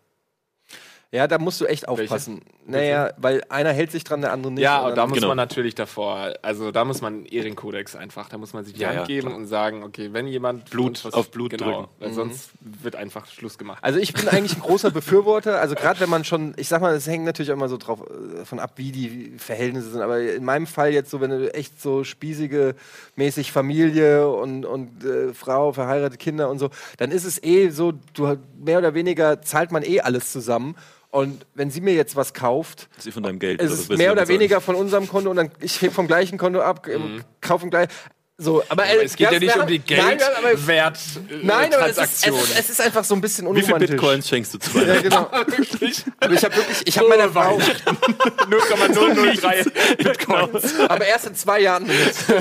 Ja, da musst du echt aufpassen. Naja, weil einer hält sich dran, der andere nicht. Ja, da muss Genau. man natürlich davor, also da muss man Ehrenkodex einfach, da muss man sich die Ja, Hand geben klar. und sagen, okay, wenn jemand Blut uns auf Blut genau, drücken. Weil sonst wird einfach Schluss gemacht. Also ich bin eigentlich ein großer Befürworter. Also gerade wenn man schon, ich sag mal, es hängt natürlich auch immer so drauf äh, von ab, wie die Verhältnisse sind. Aber in meinem Fall jetzt so, wenn du echt so spießige mäßig Familie und, und äh, Frau, verheiratete Kinder und so, dann ist es eh so, du mehr oder weniger zahlt man eh alles zusammen. Und wenn sie mir jetzt was kauft, ist von deinem Geld. es ist mehr oder weniger von unserem Konto und dann ich heb vom gleichen Konto ab, mhm. kaufe vom gleichen. So, aber, Aber es geht ja nicht um die Nein, aber, Geldwert nein, aber es ist, es, ist, es ist einfach so ein bisschen Wie viele unromantisch. Bitcoins schenkst du zu Ja, genau. Aber ich habe wirklich, ich habe meiner Frau, 0,003 Bitcoins. aber erst in zwei Jahren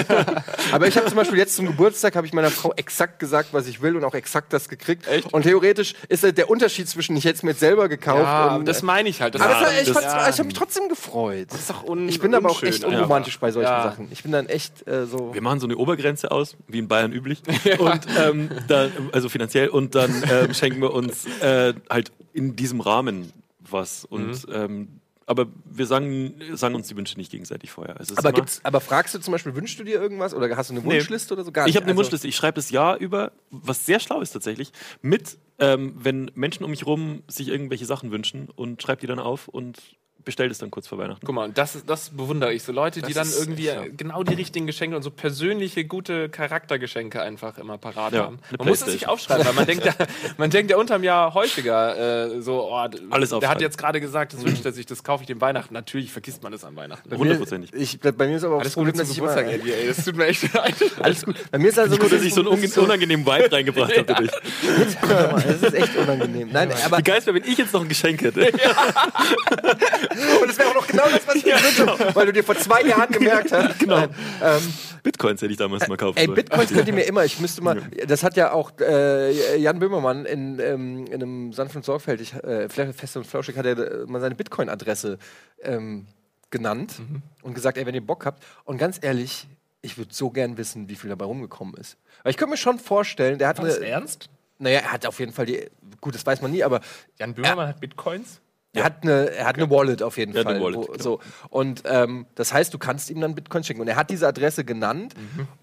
aber ich habe zum Beispiel jetzt zum Geburtstag habe ich meiner Frau exakt gesagt, was ich will und auch exakt das gekriegt. Echt? Und theoretisch ist halt der Unterschied zwischen ich hätte es mir jetzt selber gekauft Ja, und das meine ich halt. Das aber ist das war, ich, das, fand's- ich habe mich trotzdem gefreut. ist doch un Ich bin aber auch echt unromantisch bei solchen Ja. Sachen. Ich bin dann echt äh, so. Wir machen so eine Obergrenze aus, wie in Bayern üblich. Und ähm, dann, also finanziell, und dann ähm, schenken wir uns äh, halt in diesem Rahmen was. Und Mhm. ähm, Aber wir sagen, sagen uns die Wünsche nicht gegenseitig vorher. Also Aber, gibt's, aber fragst du zum Beispiel, wünschst du dir irgendwas oder hast du eine Wunschliste oder so? Gar ich habe eine Also- Wunschliste. Ich schreibe das Jahr über, was sehr schlau ist tatsächlich, mit, ähm, wenn Menschen um mich rum sich irgendwelche Sachen wünschen und schreibe die dann auf und bestell das dann kurz vor Weihnachten. Guck mal, und das, das bewundere ich. So Leute, die Das dann ist irgendwie echt, ja. genau die richtigen Geschenke und so persönliche, gute Charaktergeschenke einfach immer parat Ja, haben. Man muss es sich aufschreiben, weil man denkt, ja, man denkt ja unterm Jahr häufiger äh, so, oh, Alles der hat jetzt gerade gesagt, das wünscht er sich, das kaufe ich dem Weihnachten. Natürlich vergisst man das an Weihnachten. Hundertprozentig. Ich, bei mir ist aber auch Alles das Problem, Gute dass zum ich immer, Geburtstag, Eddie, ey. Das tut mir echt leid. Alles gut. Bei mir ist also gut, dass ich so einen unge- unangenehmen Vibe reingebracht habe. Das ist echt unangenehm. Nein, aber Wie geil wäre, wenn ich jetzt noch ein Geschenk hätte. und das wäre auch noch genau das, was ich mir wünsche, weil du dir vor zwei Jahren gemerkt hast. Genau. Nein, ähm, Bitcoins hätte ich damals mal kaufen Ey, sollen. Bitcoins könnt ihr mir immer. Ich müsste mal. Das hat ja auch äh, Jan Böhmermann in, ähm, in einem sanft und sorgfältig, äh, fest und flauschig, hat er äh, mal seine Bitcoin-Adresse ähm, genannt und gesagt, ey, wenn ihr Bock habt. Und ganz ehrlich, ich würde so gern wissen, wie viel dabei rumgekommen ist. Weil ich könnte mir schon vorstellen, der hat Das eine. ernst? Naja, er hat auf jeden Fall die. Gut, das weiß man nie, aber Jan Böhmermann hat Bitcoins? Er hat eine, er hat eine Wallet auf jeden Er hat Fall. eine Wallet, wo, genau. so. Und ähm, das heißt, du kannst ihm dann Bitcoin schenken. Und er hat diese Adresse genannt.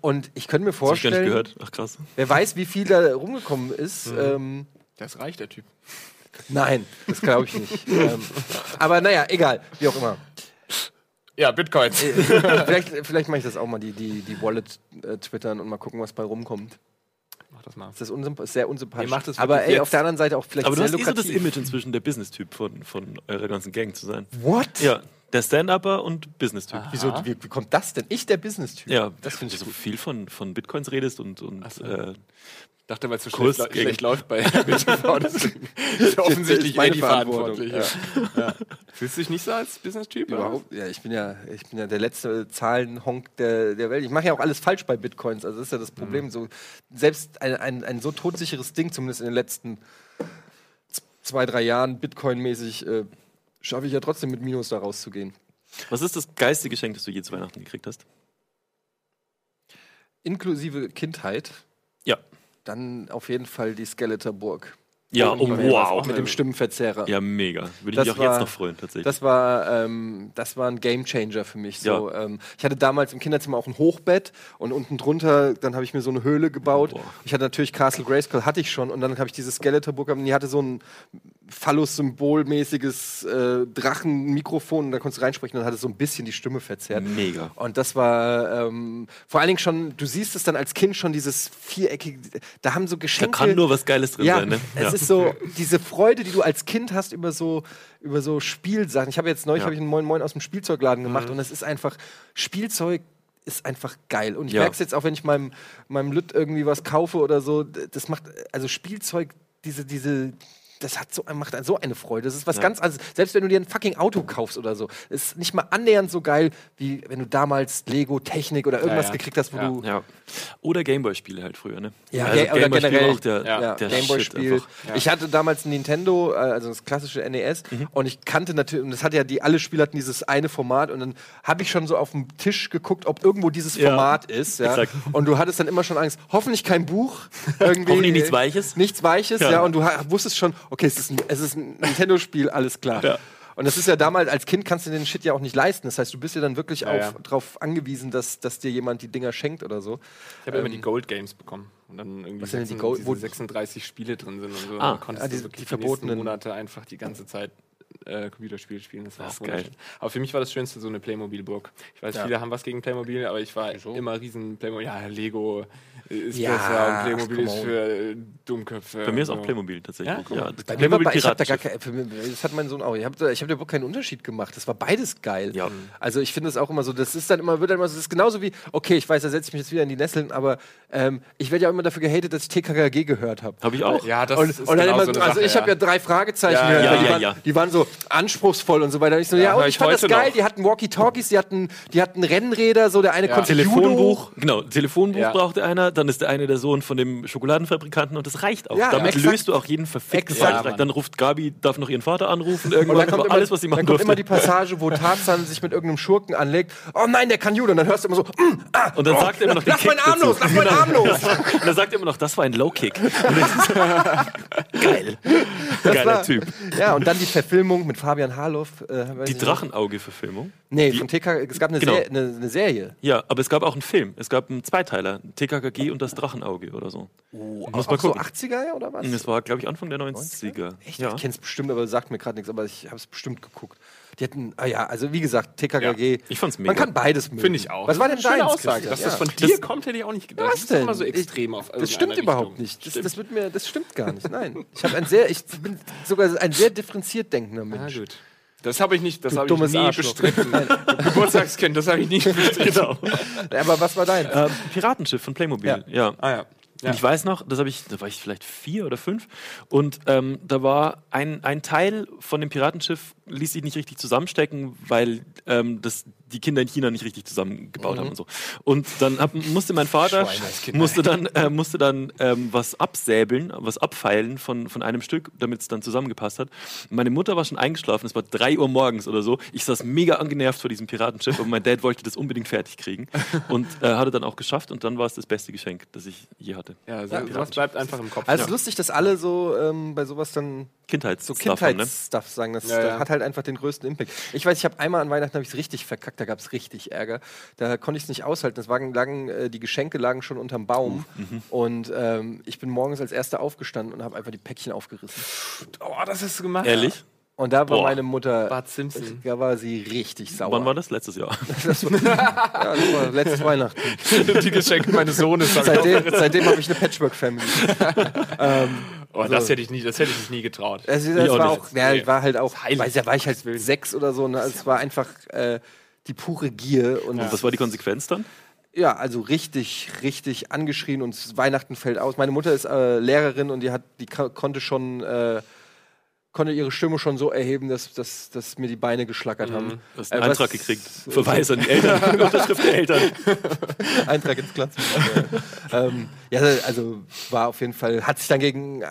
Und ich könnte mir Das hab ich gar nicht vorstellen, gehört. Ach krass. wer weiß, wie viel da rumgekommen ist. Ähm, Der ist reich, der Typ. nein, das glaube ich nicht. ähm, aber naja, egal, wie auch immer. Ja, Bitcoins. vielleicht vielleicht mache ich das auch mal, die, die, die Wallet äh, twittern und mal gucken, was bei rumkommt. Das mal. Das ist unsymp sehr unsympathisch. Ihr macht es aber ey, auf der anderen Seite auch vielleicht Aber du sehr hast eh so das lukrativ. Image inzwischen, der Business-Typ von, von eurer ganzen Gang zu sein. What? Ja, der Stand-Upper und Business-Typ. Wieso, wie, wie kommt das denn? Ich, der Business-Typ. Ja, das finde ich so gut. viel von, von Bitcoins redest und, und äh, Ich dachte, weil es so Kurs schlecht, schlecht läuft bei BTV, deswegen ist offensichtlich ist meine Eddie Verantwortung, verantwortlich. Ja. Fühlst du dich nicht so als Business-Typ? Überhaupt, ja, ich bin ja, ich bin ja der letzte Zahlenhonk der, der Welt. Ich mache ja auch alles falsch bei Bitcoins. Also das ist ja das Problem. So, selbst ein, ein, ein so todsicheres Ding, zumindest in den letzten zwei, drei Jahren, Bitcoin-mäßig, äh, schaffe ich ja trotzdem mit Minus da rauszugehen. was ist das geilste Geschenk, das du je zu Weihnachten gekriegt hast? Inklusive Kindheit, Ja. dann auf jeden Fall die Skeletorburg. Ja, oh, Mit dem- wow. Mit dem Stimmenverzerrer. Ja, mega. Würde Das ich mich auch war- jetzt noch freuen, tatsächlich. Das war, ähm, das war ein Gamechanger für mich. So, ähm, ich hatte damals im Kinderzimmer auch ein Hochbett und unten drunter, dann habe ich mir so eine Höhle gebaut. Boah. Ich hatte natürlich Castle Grayskull, hatte ich schon. Und dann habe ich dieses Skeletorbook, und die hatte so ein Phallus-Symbol-mäßiges äh, Drachenmikrofon. Und da konntest du reinsprechen und dann hat es so ein bisschen die Stimme verzerrt. Mega. Und das war ähm, vor allen Dingen schon, du siehst es dann als Kind schon, dieses viereckige, da haben so Da Geschenke. kann nur was Geiles drin ja, sein, ne? es ist so diese Freude, die du als Kind hast über so über so Spielsachen. Ich habe jetzt neulich Ja. habe ich einen Moin Moin aus dem Spielzeugladen gemacht und es ist einfach Spielzeug ist einfach geil und ich Ja. merke es jetzt auch, wenn ich meinem meinem Lütt irgendwie was kaufe oder so. Das macht also Spielzeug diese diese das hat so, macht so eine Freude. Das ist was Ja. ganz anderes. Selbst wenn du dir ein fucking Auto kaufst oder so, ist nicht mal annähernd so geil, wie wenn du damals Lego, Technik oder irgendwas ja. gekriegt hast, wo Ja. du Ja. Oder Gameboy-Spiele halt früher, ne? Ja, also Ga- oder Gameboy-Spiele generell, auch der, ja, der Gameboy-Spiel. Ich hatte damals ein Nintendo, äh, also das klassische NES, Mhm. und ich kannte natürlich, und das hatte ja die, alle Spiele hatten dieses eine Format, und dann habe ich schon so auf dem Tisch geguckt, ob irgendwo dieses Ja, Format ist. Ja. exakt. Und du hattest dann immer schon Angst, hoffentlich kein Buch. Irgendwie, Hoffentlich nichts Weiches. Nichts Weiches, ja. Ja. und du wusstest schon, okay, es ist ein, es ist ein Nintendo-Spiel, alles klar. Ja. Und das ist ja damals, als Kind kannst du den Shit ja auch nicht leisten. Das heißt, du bist ja dann wirklich Ja, auf, ja. darauf angewiesen, dass, dass dir jemand die Dinger schenkt oder so. Ich habe immer die Gold Games bekommen. Und dann irgendwie Was sind denn die 16 Gold- wo- 36 Spiele drin sind und so. Ah, dann konntest ah, die- du wirklich die verbotenen. Monate einfach die ganze Zeit äh, Computerspiele spielen. Das war Das wunderschön. Aber für mich war das Schönste so eine Playmobil-Burg. Ich weiß, Ja. viele haben was gegen Playmobil, aber ich war immer riesen Playmobil. Ja, Lego ist Ja, besser und Playmobil ist für äh, Dummköpfe. Bei mir ist auch. Playmobil tatsächlich. Ja, guck mal. Bei mir war, Playmobil ich hab da gar kein, mich- das hat mein Sohn auch. Ich habe ich hab da überhaupt keinen Unterschied gemacht. Das war beides geil. Ja. Also ich finde es auch immer so, das ist dann immer, wird dann immer so, das ist genauso wie, okay, ich weiß, da setze ich mich jetzt wieder in die Nesseln, aber ähm, ich werde ja auch immer dafür gehatet, dass ich TKKG gehört habe. Habe ich auch. Ja, das Und, ist und dann genau immer, so eine also Sache, ich habe ja drei Fragezeichen Ja, gehört, ja, die, ja, waren, ja. die waren so anspruchsvoll und so weiter. Und ich so, ja, hör und ich ich fand das geil, noch. die hatten Walkie-Talkies, die hatten, die hatten Rennräder, so der eine Ja. konnte Judo. Telefonbuch, genau, Telefonbuch Ja. brauchte einer, dann ist der eine der Sohn von dem Schokoladenfabrikanten und das reicht auch. Ja, Damit löst du auch jeden verfickten. Ja, Mann. dann ruft Gabi, darf noch ihren Vater anrufen, irgendwann kommt, immer, alles, was sie machen dann kommt durfte. immer die Passage, wo Tarzan sich mit irgendeinem Schurken anlegt. Oh nein, der kann Judo. Und dann hörst du immer so, mm, ah, und dann oh, sagt er immer noch lass meinen Arm dazu. los, lass meinen Arm los. Und dann sagt er immer noch, das war ein Low-Kick. Geil. Geiler Typ. Ja, und dann die Verfilmung mit Fabian Harloff. Äh, Die. Drachenauge-Verfilmung. Nee, Die- von TK, es gab eine, Genau. Ser eine, eine Serie. Ja, aber es gab auch einen Film. Es gab einen Zweiteiler. TKKG und das Drachenauge oder so. Oh, Muss auch mal so gucken. 80er oder was? Das war, glaube ich, Anfang der 90er. Echt? Ja. Ich kenne es bestimmt, aber sagt mir gerade nichts, aber ich habe es bestimmt geguckt. Die hatten, ah ja, also wie gesagt, TKKG. Ich fand's Man mega. kann beides mögen. Finde ich auch. Was war denn Das ist eine deins, schöne Aussage? Dass das Ja. von dir kommt, hätte ich auch nicht gedacht. Was Das ist immer denn? so extrem Ich- auf Das stimmt überhaupt Richtung. nicht. Das, Stimmt. das, wird mir, das stimmt gar nicht. Nein. Ich, ein sehr, ich bin sogar ein sehr differenziert denkender Mensch. gut. Das habe ich nicht, das habe ich nie Arschloch. bestritten. Geburtstagskind, das habe ich nie bestritten. Genau. Aber was war dein? Ähm, Piratenschiff von Playmobil. Ja. Ja. Ah ja. Ja. Und ich weiß noch, das habe ich, da war ich vielleicht vier oder fünf. Und ähm, da war ein, ein Teil von dem Piratenschiff, ließ sich nicht richtig zusammenstecken, weil ähm, das die Kinder in China nicht richtig zusammengebaut haben und so. Und dann hab, musste mein Vater musste dann, äh, musste dann ähm, was absäbeln, was abfeilen von, von einem Stück, damit es dann zusammengepasst hat. Meine Mutter war schon eingeschlafen, es war drei Uhr morgens oder so. Ich saß mega angenervt vor diesem Piratenschiff und mein Dad wollte das unbedingt fertig kriegen. Und äh, hatte dann auch geschafft und dann war es das beste Geschenk, das ich je hatte. Ja, so, sowas bleibt einfach im Kopf. Also es ist lustig, dass alle so ähm, bei sowas dann Kindheits so ne? Kindheitsstuff sagen. Das, Ja, ja. das hat halt einfach den größten Impact. Ich weiß, ich habe einmal an Weihnachten habe ich es richtig verkackt, da gab es richtig Ärger. Da konnte ich es nicht aushalten. Das waren, lagen, äh, die Geschenke lagen schon unterm Baum Mhm. und ähm, ich bin morgens als erster aufgestanden und habe einfach die Päckchen aufgerissen. Oh, das hast du gemacht. Ehrlich? Und da war Boah. meine Mutter, Bart Simpson. da war sie richtig sauer. Wann war das? Letztes Jahr. Das war, ja, das war letztes Weihnachten. die Geschenke meines Sohnes. Seitdem, seitdem habe ich eine Patchwork-Family. ähm, Oh, das hätte ich nie, das hätte ich nie getraut. Also das war auch, ja, Nee. war halt auch, weiß ja, war ich halt sechs oder so. Ne? Also es war einfach äh, die pure Gier und Und was war die Konsequenz dann? ja, also richtig, richtig angeschrien und Weihnachten fällt aus. Meine Mutter ist äh, Lehrerin und die hat, die konnte schon, äh, konnte ihre Stimme schon so erheben, dass, dass, dass mir die Beine geschlackert haben. Du hast einen Äh, Eintrag gekriegt. Verweis an die Eltern. Unterschrift der Eltern. Eintrag ins Klassenbuch. ja. ähm, ja, also war auf jeden Fall, hat sich dann gegen äh,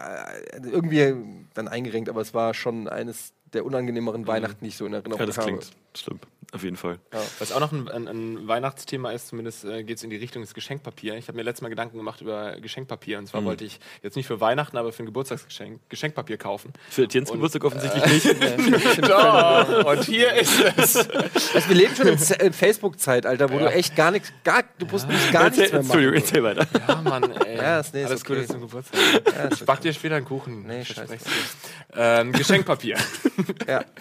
irgendwie dann eingerenkt, aber es war schon eines der unangenehmeren Weihnachten, die ich so in Erinnerung Ja, das habe. klingt schlimm. Auf jeden Fall. Was auch noch ein, ein, ein Weihnachtsthema ist, zumindest äh, geht es in die Richtung des Geschenkpapier. Ich habe mir letztes Mal Gedanken gemacht über Geschenkpapier. Und zwar Mhm. wollte ich jetzt nicht für Weihnachten, aber für ein Geburtstagsgeschenk Geschenkpapier kaufen. Für Und- Geburtstag offensichtlich nicht. Doch, und hier ist es. Also wir leben schon im äh, Facebook-Zeitalter, wo du echt gar nichts, gar, du musst nicht gar nichts mehr machen. Entschuldigung, erzähl weiter. Ja, Mann, ey. Ja, ist- nee, ist Alles okay. Gute zum Geburtstag. Ja, ist ich back dir später einen Kuchen. Nee, scheiße. Ähm, Geschenkpapier. Ja.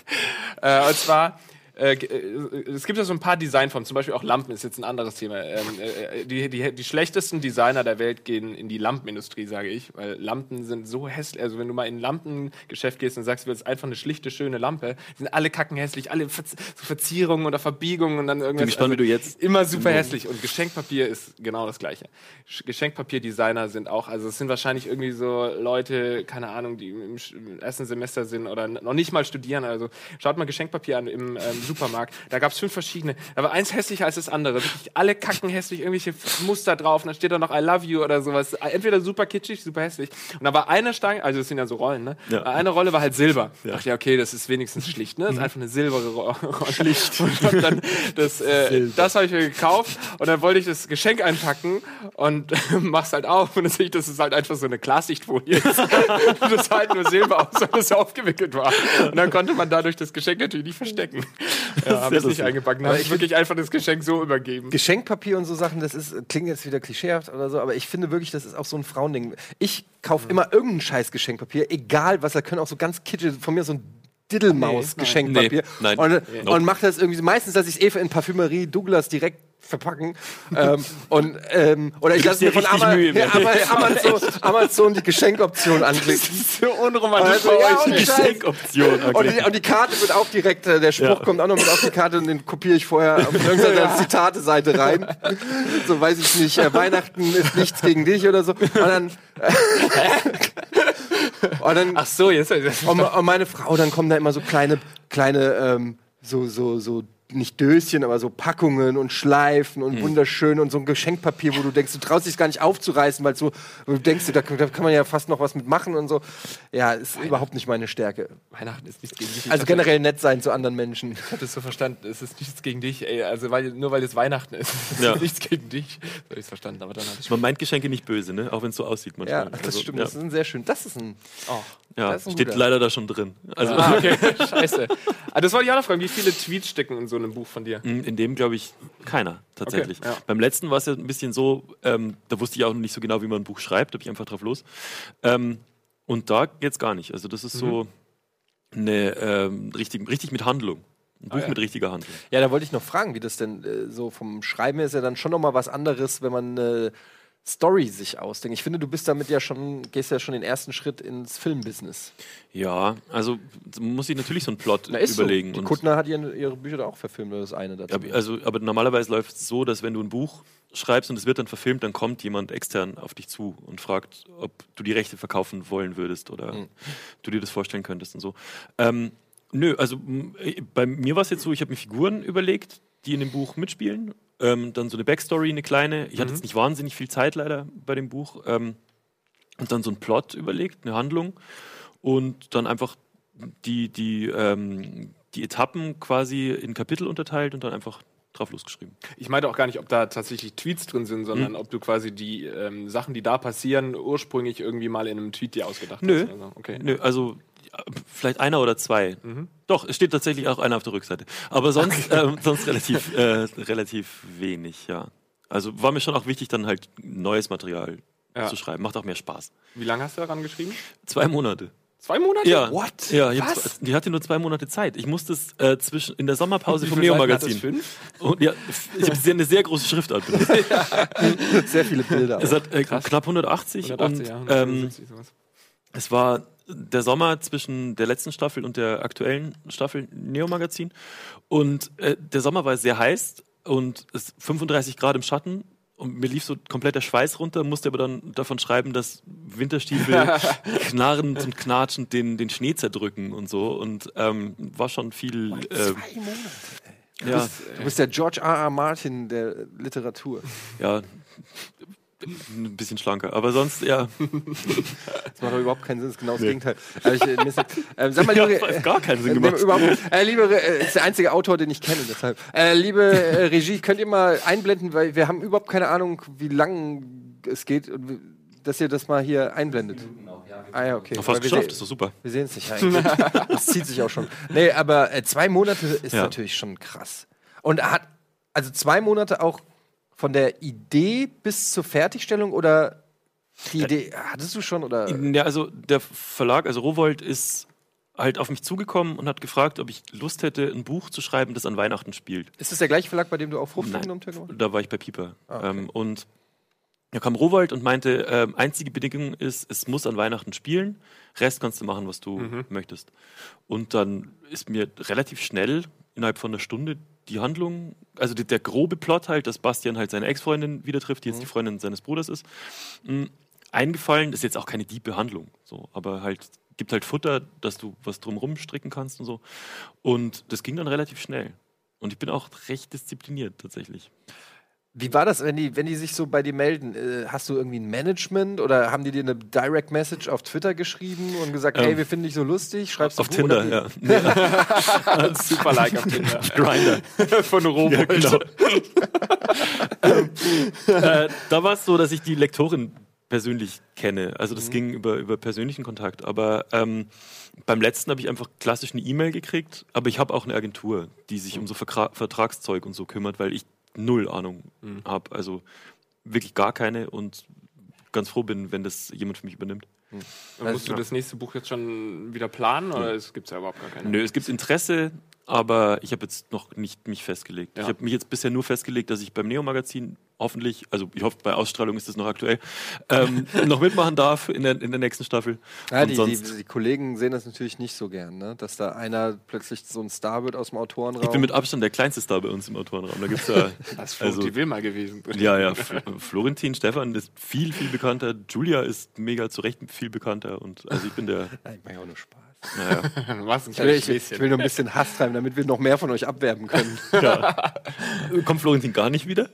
Äh, und zwar, äh, äh, es gibt ja so ein paar Designformen, zum Beispiel auch Lampen ist jetzt ein anderes Thema. Ähm, äh, die, die, die schlechtesten Designer der Welt gehen in die Lampenindustrie, sage ich, weil Lampen sind so hässlich. Also wenn du mal in ein Lampengeschäft gehst und sagst, du willst einfach eine schlichte, schöne Lampe, sind alle kackenhässlich, alle Verz so Verzierungen oder Verbiegungen und dann irgendwas. Bin gespannt, wie du jetzt- Immer super hässlich. Und Geschenkpapier ist genau das Gleiche. Sch- Geschenkpapierdesigner sind auch, also es sind wahrscheinlich irgendwie so Leute, keine Ahnung, die im, ersten Semester sind oder noch nicht mal studieren. Also schaut mal Geschenkpapier an im ähm, Supermarkt. Da gab es fünf verschiedene. Da war eins hässlicher als das andere. Wirklich alle kacken hässlich, irgendwelche Muster drauf. Und dann steht da noch I love you oder sowas. Entweder super kitschig, super hässlich. Und da war eine Stange, also es sind ja so Rollen, ne? Ja. Eine Rolle war halt Silber. Ja. Dachte ja, okay, das ist wenigstens schlicht, ne? Das ist einfach eine silbere Ro- Rolle. Schlicht. Und hab dann das, äh, das habe ich mir gekauft und dann wollte ich das Geschenk einpacken und mach's halt auf und dann sehe ich, dass es halt einfach so eine Klarsichtfolie ist. das sah halt nur Silber aus, weil es aufgewickelt war. Und dann konnte man dadurch das Geschenk natürlich nicht verstecken. Ja, habe ich nicht lustig. eingepackt. Dann habe ich wirklich einfach das Geschenk so übergeben. Geschenkpapier und so Sachen, das ist, klingt jetzt wieder klischeehaft oder so, aber ich finde wirklich, das ist auch so ein Frauending. Ich kaufe immer irgendein scheiß Geschenkpapier, egal was, da können auch so ganz kitschig, von mir so ein Diddlemaus-Geschenkpapier. Nee, nein. Und, Nee. und mache das irgendwie, meistens lasse ich es eh in Parfümerie Douglas direkt verpacken. ähm, und, ähm, oder ich lasse mir von Ama Mühe, ja, Amazon, Amazon die Geschenkoption anklicken. so unromantisch Also, ja, und. Geschenkoption. Und, die, und die Karte wird auch direkt, äh, der Spruch Ja. kommt auch noch mit auf die Karte und den kopiere ich vorher auf irgendeiner Zitate-Seite rein. So weiß ich nicht, äh, Weihnachten ist nichts gegen dich oder so. Und dann. und dann Ach so, jetzt. und, und meine Frau, dann kommen da immer so kleine, kleine, ähm, so, so, so nicht Döschen, aber so Packungen und Schleifen und wunderschön und so ein Geschenkpapier, wo du denkst, du traust dich gar nicht aufzureißen, weil so, du denkst, da, da kann man ja fast noch was mitmachen und so. Ja, ist überhaupt nicht meine Stärke. Weihnachten ist nichts gegen dich. Ich Also hatte- generell nett sein zu anderen Menschen. Ich hatte es so verstanden, es ist nichts gegen dich, ey. Also weil, nur weil es Weihnachten ist, es Ja. ist nichts gegen dich. So habe ich es verstanden, aber dann hatte ich Man meint Geschenke nicht böse, ne? Auch wenn es so aussieht Ja, manchmal. das Also, stimmt. Ja, Das ist ein sehr schön. Das ist ein. Oh. ja ein steht guter. leider da schon drin. Also Ah, okay. Scheiße. Ah, das wollte ich auch noch fragen. Wie viele Tweets stecken in so einem Buch von dir? in dem glaube ich keiner tatsächlich. Okay, ja. Beim letzten war es ja ein bisschen so, ähm, da wusste ich auch noch nicht so genau, wie man ein Buch schreibt, da bin ich einfach drauf los. Ähm, und da geht's gar nicht. Also das ist so eine ähm, richtig, richtig mit Handlung. Ein Buch Ah, ja. mit richtiger Handlung. Ja, da wollte ich noch fragen, wie das denn äh, so vom Schreiben her ist ja dann schon noch mal was anderes, wenn man eine Story sich ausdenkt. Ich finde, du bist damit ja schon, gehst ja schon den ersten Schritt ins Filmbusiness. Ja, also muss sich natürlich so einen Plot Na, ist überlegen. So. Die und- Kuttner hat ihre, ihre Bücher da auch verfilmt, oder das eine dazu. Ja, also, aber normalerweise läuft es so, dass wenn du ein Buch schreibst und es wird dann verfilmt, dann kommt jemand extern auf dich zu und fragt, ob du die Rechte verkaufen wollen würdest oder Mhm. du dir das vorstellen könntest und so. Ähm, nö, also bei mir war es jetzt so, ich habe mir Figuren überlegt, die in dem Buch mitspielen. Ähm, dann so eine Backstory, eine kleine. Ich hatte jetzt nicht wahnsinnig viel Zeit leider bei dem Buch. Ähm, und dann so einen Plot überlegt, eine Handlung. Und dann einfach die, die, ähm, die Etappen quasi in Kapitel unterteilt und dann einfach drauf losgeschrieben. Ich meinte auch gar nicht, ob da tatsächlich Tweets drin sind, sondern ob du quasi die ähm, Sachen, die da passieren, ursprünglich irgendwie mal in einem Tweet dir ausgedacht Nö. hast. Also, okay. Nö, also vielleicht einer oder zwei. Mhm. Doch, es steht tatsächlich auch einer auf der Rückseite. Aber sonst, ähm, sonst relativ, äh, relativ wenig, ja. Also war mir schon auch wichtig, dann halt neues Material Ja. zu schreiben. Macht auch mehr Spaß. Wie lange hast du daran geschrieben? Zwei Monate. Zwei Monate? Ja. What? Ja, ich, Was? zwei, ich hatte nur zwei Monate Zeit. Ich musste es äh, zwischen in der Sommerpause vom? Neo-Magazin. Fünf? Und ja, ich habe sehr, eine sehr große Schriftart benutzt. Sehr viele Bilder. Es hat äh, knapp 180, 180, und ja. ähm, 175, sowas. es war der Sommer zwischen der letzten Staffel und der aktuellen Staffel Neo-Magazin. Und äh, der Sommer war sehr heiß und es 35 Grad im Schatten. Und mir lief so komplett der Schweiß runter, musste aber dann davon schreiben, dass Winterstiefel knarrend und knatschend den, den Schnee zerdrücken und so. Und ähm, war schon viel. Äh, Zwei Monate. ja, Du bist der George R. R. Martin der Literatur. ja, ein bisschen schlanker. Aber sonst, ja. Das macht doch überhaupt keinen Sinn, das ist genau das Gegenteil. Aber ich, äh, ist, ähm, sag mal, Ja, liebe, das hat gar keinen Sinn äh, gemacht. nee, überhaupt, nicht. äh, liebe, äh, ist der einzige Autor, den ich kenne, deshalb. Äh, liebe äh, Regie, könnt ihr mal einblenden, weil wir haben überhaupt keine Ahnung, wie lang es geht, dass ihr das mal hier einblendet. Ah ja, okay. Fast wir geschafft, ist doch super. Wir sehen es nicht eigentlich. das zieht sich auch schon. Nee, aber äh, zwei Monate ist Ja. natürlich schon krass. Und hat, also zwei Monate auch von der Idee bis zur Fertigstellung oder die Idee hattest du schon oder? Ja, also der Verlag, also Rowold, ist halt auf mich zugekommen und hat gefragt, ob ich Lust hätte, ein Buch zu schreiben, das an Weihnachten spielt. Ist das der gleiche Verlag, bei dem du auch Frucht Nein. genommen hast? Da war ich bei Pieper. Ah, okay. ähm, und da kam Rowold und meinte, ähm, einzige Bedingung ist, es muss an Weihnachten spielen, Rest kannst du machen, was du möchtest. Und dann ist mir relativ schnell, innerhalb von einer Stunde, die Handlung, also der, der grobe Plot halt, dass Bastian halt seine Ex-Freundin wieder trifft, die jetzt die Freundin seines Bruders ist, mh, eingefallen. Das ist jetzt auch keine diepe Handlung, so, aber halt gibt halt Futter, dass du was drumrum stricken kannst und so. Und das ging dann relativ schnell. Und ich bin auch recht diszipliniert tatsächlich. Wie war das, wenn die, wenn die sich so bei dir melden? Äh, hast du irgendwie ein Management oder haben die dir eine Direct Message auf Twitter geschrieben und gesagt, Ähm, hey, wir finden dich so lustig, schreibst du Auf Tinder, wie? ja. Super Like auf Tinder. Grinder. Von Robo. Ja, genau. äh, da war es so, dass ich die Lektorin persönlich kenne. Also das ging über, über persönlichen Kontakt. Aber ähm, beim letzten habe ich einfach klassisch eine E-Mail gekriegt. Aber ich habe auch eine Agentur, die sich um so Vertra Vertragszeug und so kümmert, weil ich null Ahnung habe. Also wirklich gar keine und ganz froh bin, wenn das jemand für mich übernimmt. Und musst du das nächste Buch jetzt schon wieder planen oder gibt es ja überhaupt gar keine? Nö, es gibt Interesse, aber ich habe jetzt noch nicht mich festgelegt. Ja. Ich habe mich jetzt bisher nur festgelegt, dass ich beim Neo-Magazin hoffentlich, also ich hoffe, bei Ausstrahlung ist das noch aktuell, ähm, noch mitmachen darf in der, in der nächsten Staffel. Ja, Und die, die, sonst, die Kollegen sehen das natürlich nicht so gern, ne? dass da einer plötzlich so ein Star wird aus dem Autorenraum. ich bin mit Abstand der kleinste Star bei uns im Autorenraum. Da gibt's ja, Das ist also, die Wilma gewesen. ja, ja, Florentin, Stefan ist viel, viel bekannter. Julia ist mega zu Recht viel bekannter. Und also ich bin der, Nein, ich mach ja auch nur Spaß. naja, Ich will, kleines ich, ich will nur ein bisschen Hass treiben, damit wir noch mehr von euch abwerben können. kommt Florentin gar nicht wieder?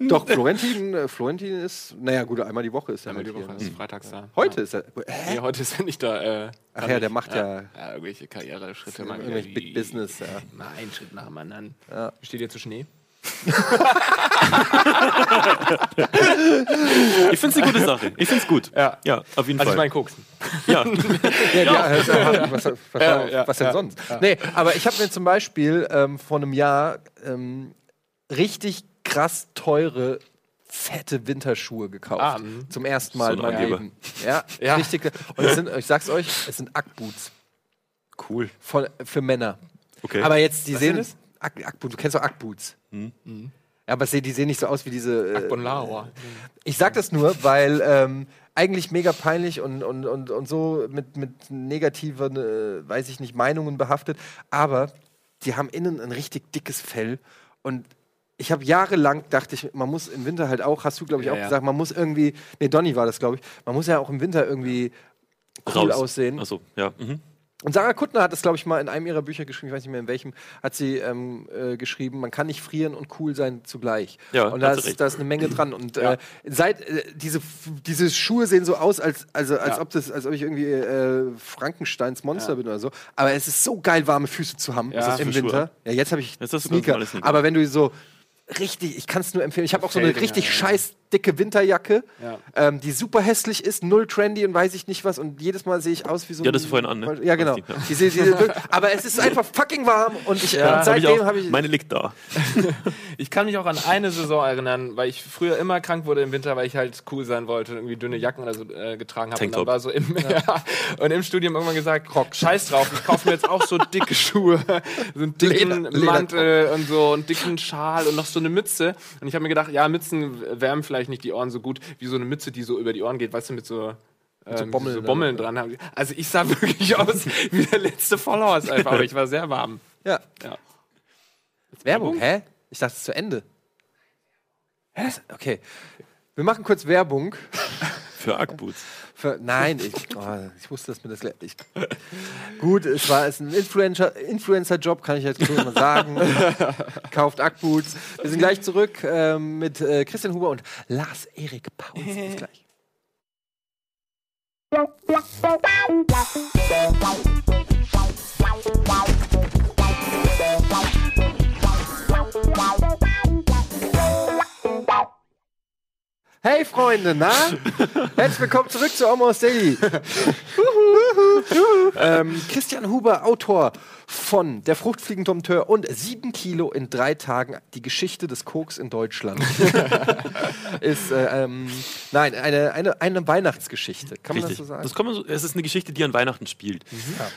Doch, Florentin, äh, Florentin ist, naja, gut, einmal die Woche ist er Einmal halt die Woche hier. ist freitags da. Heute ist er. Ja. Hä? Nee, heute ist er nicht da. Äh, Ach ja, ich- der macht ja- ja irgendwelche Karriereschritte. mal Irgendwelche. Big Business, ja. Nein, Schritt nach dem anderen. Ja. Steht ihr zu Schnee? Ich finde es eine gute Sache. Ich finde es gut. Ja. Ja, auf jeden Also ich Fall. meine Koksen. ja. Ja, ja, ja was, was, Ja, ja, was denn ja. sonst? Nee, aber ich habe mir zum Beispiel ähm, vor einem Jahr ähm, richtig krass teure, fette Winterschuhe gekauft. Ah, mhm. zum ersten Mal So in ein meinem. Leben. Ja, Ja. richtig. Und es sind, ich sag's euch, es sind Ackboots Cool. von, für Männer. Okay. Aber jetzt, die Was sehen. Ack, Ackboots, du kennst doch Ackboots. Hm. Ja, aber sie- die sehen nicht so aus wie diese. Äh, ich sag das nur, weil ähm, eigentlich mega peinlich und, und, und, und so mit, mit negativen, äh, weiß ich nicht, Meinungen behaftet. Aber die haben innen ein richtig dickes Fell. Und ich habe jahrelang dachte ich, man muss im Winter halt auch, hast du glaube ich Ja, auch ja. gesagt, man muss irgendwie, nee, Donny war das glaube ich, man muss ja auch im Winter irgendwie cool Raus. aussehen. Achso, ja. Mhm. Und Sarah Kuttner hat das, glaube ich, mal in einem ihrer Bücher geschrieben, ich weiß nicht mehr in welchem, hat sie ähm, äh, geschrieben, man kann nicht frieren und cool sein zugleich. Ja, und da ist, da ist eine Menge dran. Und Ja. äh, seit äh, diese, diese Schuhe sehen so aus, als, also, als, Ja. ob, das, als ob ich irgendwie äh, Frankensteins Monster bin oder so. Aber es ist so geil, warme Füße zu haben im für Schuhe? Winter. Ja, jetzt habe ich Jetzt Sneaker. Aber wenn du so richtig, ich kann es nur empfehlen. Ich habe auch so eine richtig ja. scheiß dicke Winterjacke, Ja. ähm, die super hässlich ist, null trendy und weiß ich nicht was. Und jedes Mal sehe ich aus wie so Ja, das ist vorhin an, ne? Ja, genau. Ja. Die, die, die, aber es ist einfach fucking warm und ich, Ja, und seitdem habe ich. Meine liegt da. Ich kann mich auch an eine Saison erinnern, weil ich früher immer krank wurde im Winter, weil ich halt cool sein wollte und irgendwie dünne Jacken oder so äh, getragen habe. Und dann war so im, ja. und im Studium irgendwann gesagt, scheiß drauf, ich kaufe mir jetzt auch so dicke Schuhe, so einen dicken Leder- Mantel und so einen dicken Schal und noch so eine Mütze. Und ich habe mir gedacht, ja, Mützen wärmen vielleicht nicht die Ohren so gut wie so eine Mütze, die so über die Ohren geht, weißt du, mit so so ähm, Bommeln so Bommeln dran haben. Also ich sah wirklich aus wie der letzte Vollhaus einfach, aber ich war sehr warm. Ja. Ja. Werbung, hä? Ich dachte, es ist zu Ende. Hä? Okay. Wir machen kurz Werbung. Für Ackboots. Nein, ich, oh, ich wusste, dass mir das. Ich, gut, es war es ein Influencer- Influencer-Job, kann ich jetzt kurz mal sagen. Kauft Ackboots. Wir sind gleich zurück ähm, mit äh, Christian Huber und Lars-Erik Pauls. Bis gleich. Hey Freunde, na? Herzlich willkommen zurück zu Almost Daily. ähm, Christian Huber, Autor von Der Fruchtfliegendompteur und sieben Kilo in drei Tagen, die Geschichte des Koks in Deutschland. ist, äh, ähm, nein, eine, eine, eine Weihnachtsgeschichte. Kann man Richtig. das so sagen? Das kann man so, es ist eine Geschichte, die an Weihnachten spielt.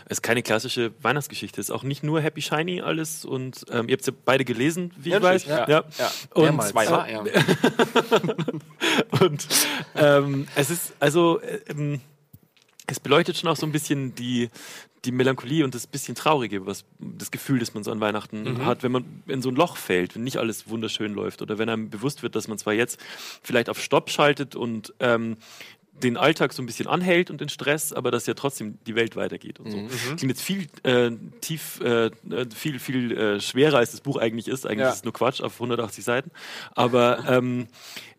Es ist keine klassische Weihnachtsgeschichte. Es ist auch nicht nur Happy Shiny alles und ähm, ihr habt ja beide gelesen, wie ich weiß. Ja. ja. Ja. Und, Mehrmals. Zweimal, ja. und ähm, es ist also äh, ähm, es beleuchtet schon auch so ein bisschen die die Melancholie und das bisschen Traurige, was das Gefühl, das man so an Weihnachten hat, wenn man in so ein Loch fällt, wenn nicht alles wunderschön läuft oder wenn einem bewusst wird, dass man zwar jetzt vielleicht auf Stopp schaltet und ähm, den Alltag so ein bisschen anhält und den Stress, aber dass ja trotzdem die Welt weitergeht und so. Klingt jetzt viel äh, tief, äh, äh, viel, viel äh, schwerer, als das Buch eigentlich ist. Eigentlich Ja. ist es nur Quatsch auf 180 Seiten. Aber ähm,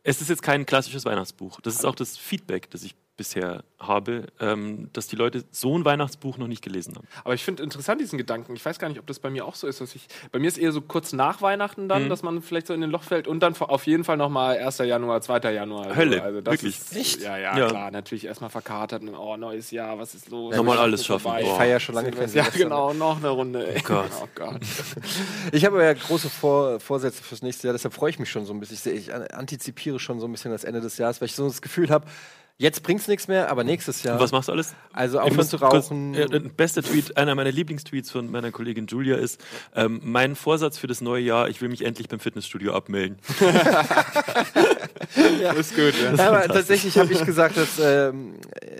es ist jetzt kein klassisches Weihnachtsbuch. Das ist auch das Feedback, das ich bisher habe, ähm, dass die Leute so ein Weihnachtsbuch noch nicht gelesen haben. Aber ich finde interessant diesen Gedanken. Ich weiß gar nicht, ob das bei mir auch so ist. Dass ich, bei mir ist eher so kurz nach Weihnachten Mhm. dann, dass man vielleicht so in den Loch fällt und dann auf jeden Fall nochmal 1. Januar, 2. Januar. Also, Hölle, also das wirklich. Ist, Echt? Ja, ja, Ja. klar. Natürlich erstmal verkatert und oh, neues Jahr, was ist los? Nochmal alles schaffen. vorbei. ich feiere schon lange kein Ja, genau, noch eine Runde. ey. Gott. Oh Gott. Ich habe ja große Vor Vorsätze fürs nächste Jahr, deshalb freue ich mich schon so ein bisschen. Ich, ich an- antizipiere schon so ein bisschen das Ende des Jahres, weil ich so das Gefühl habe, Jetzt bringt's nichts mehr, aber nächstes Jahr. Und was machst du alles? Also aufhören zu kurz- rauchen. äh, der beste Tweet, einer meiner Lieblingstweets von meiner Kollegin Julia ist: ähm, Mein Vorsatz für das neue Jahr, ich will mich endlich beim Fitnessstudio abmelden. Das ist gut, ja. Ja, aber tatsächlich habe ich gesagt, dass ähm,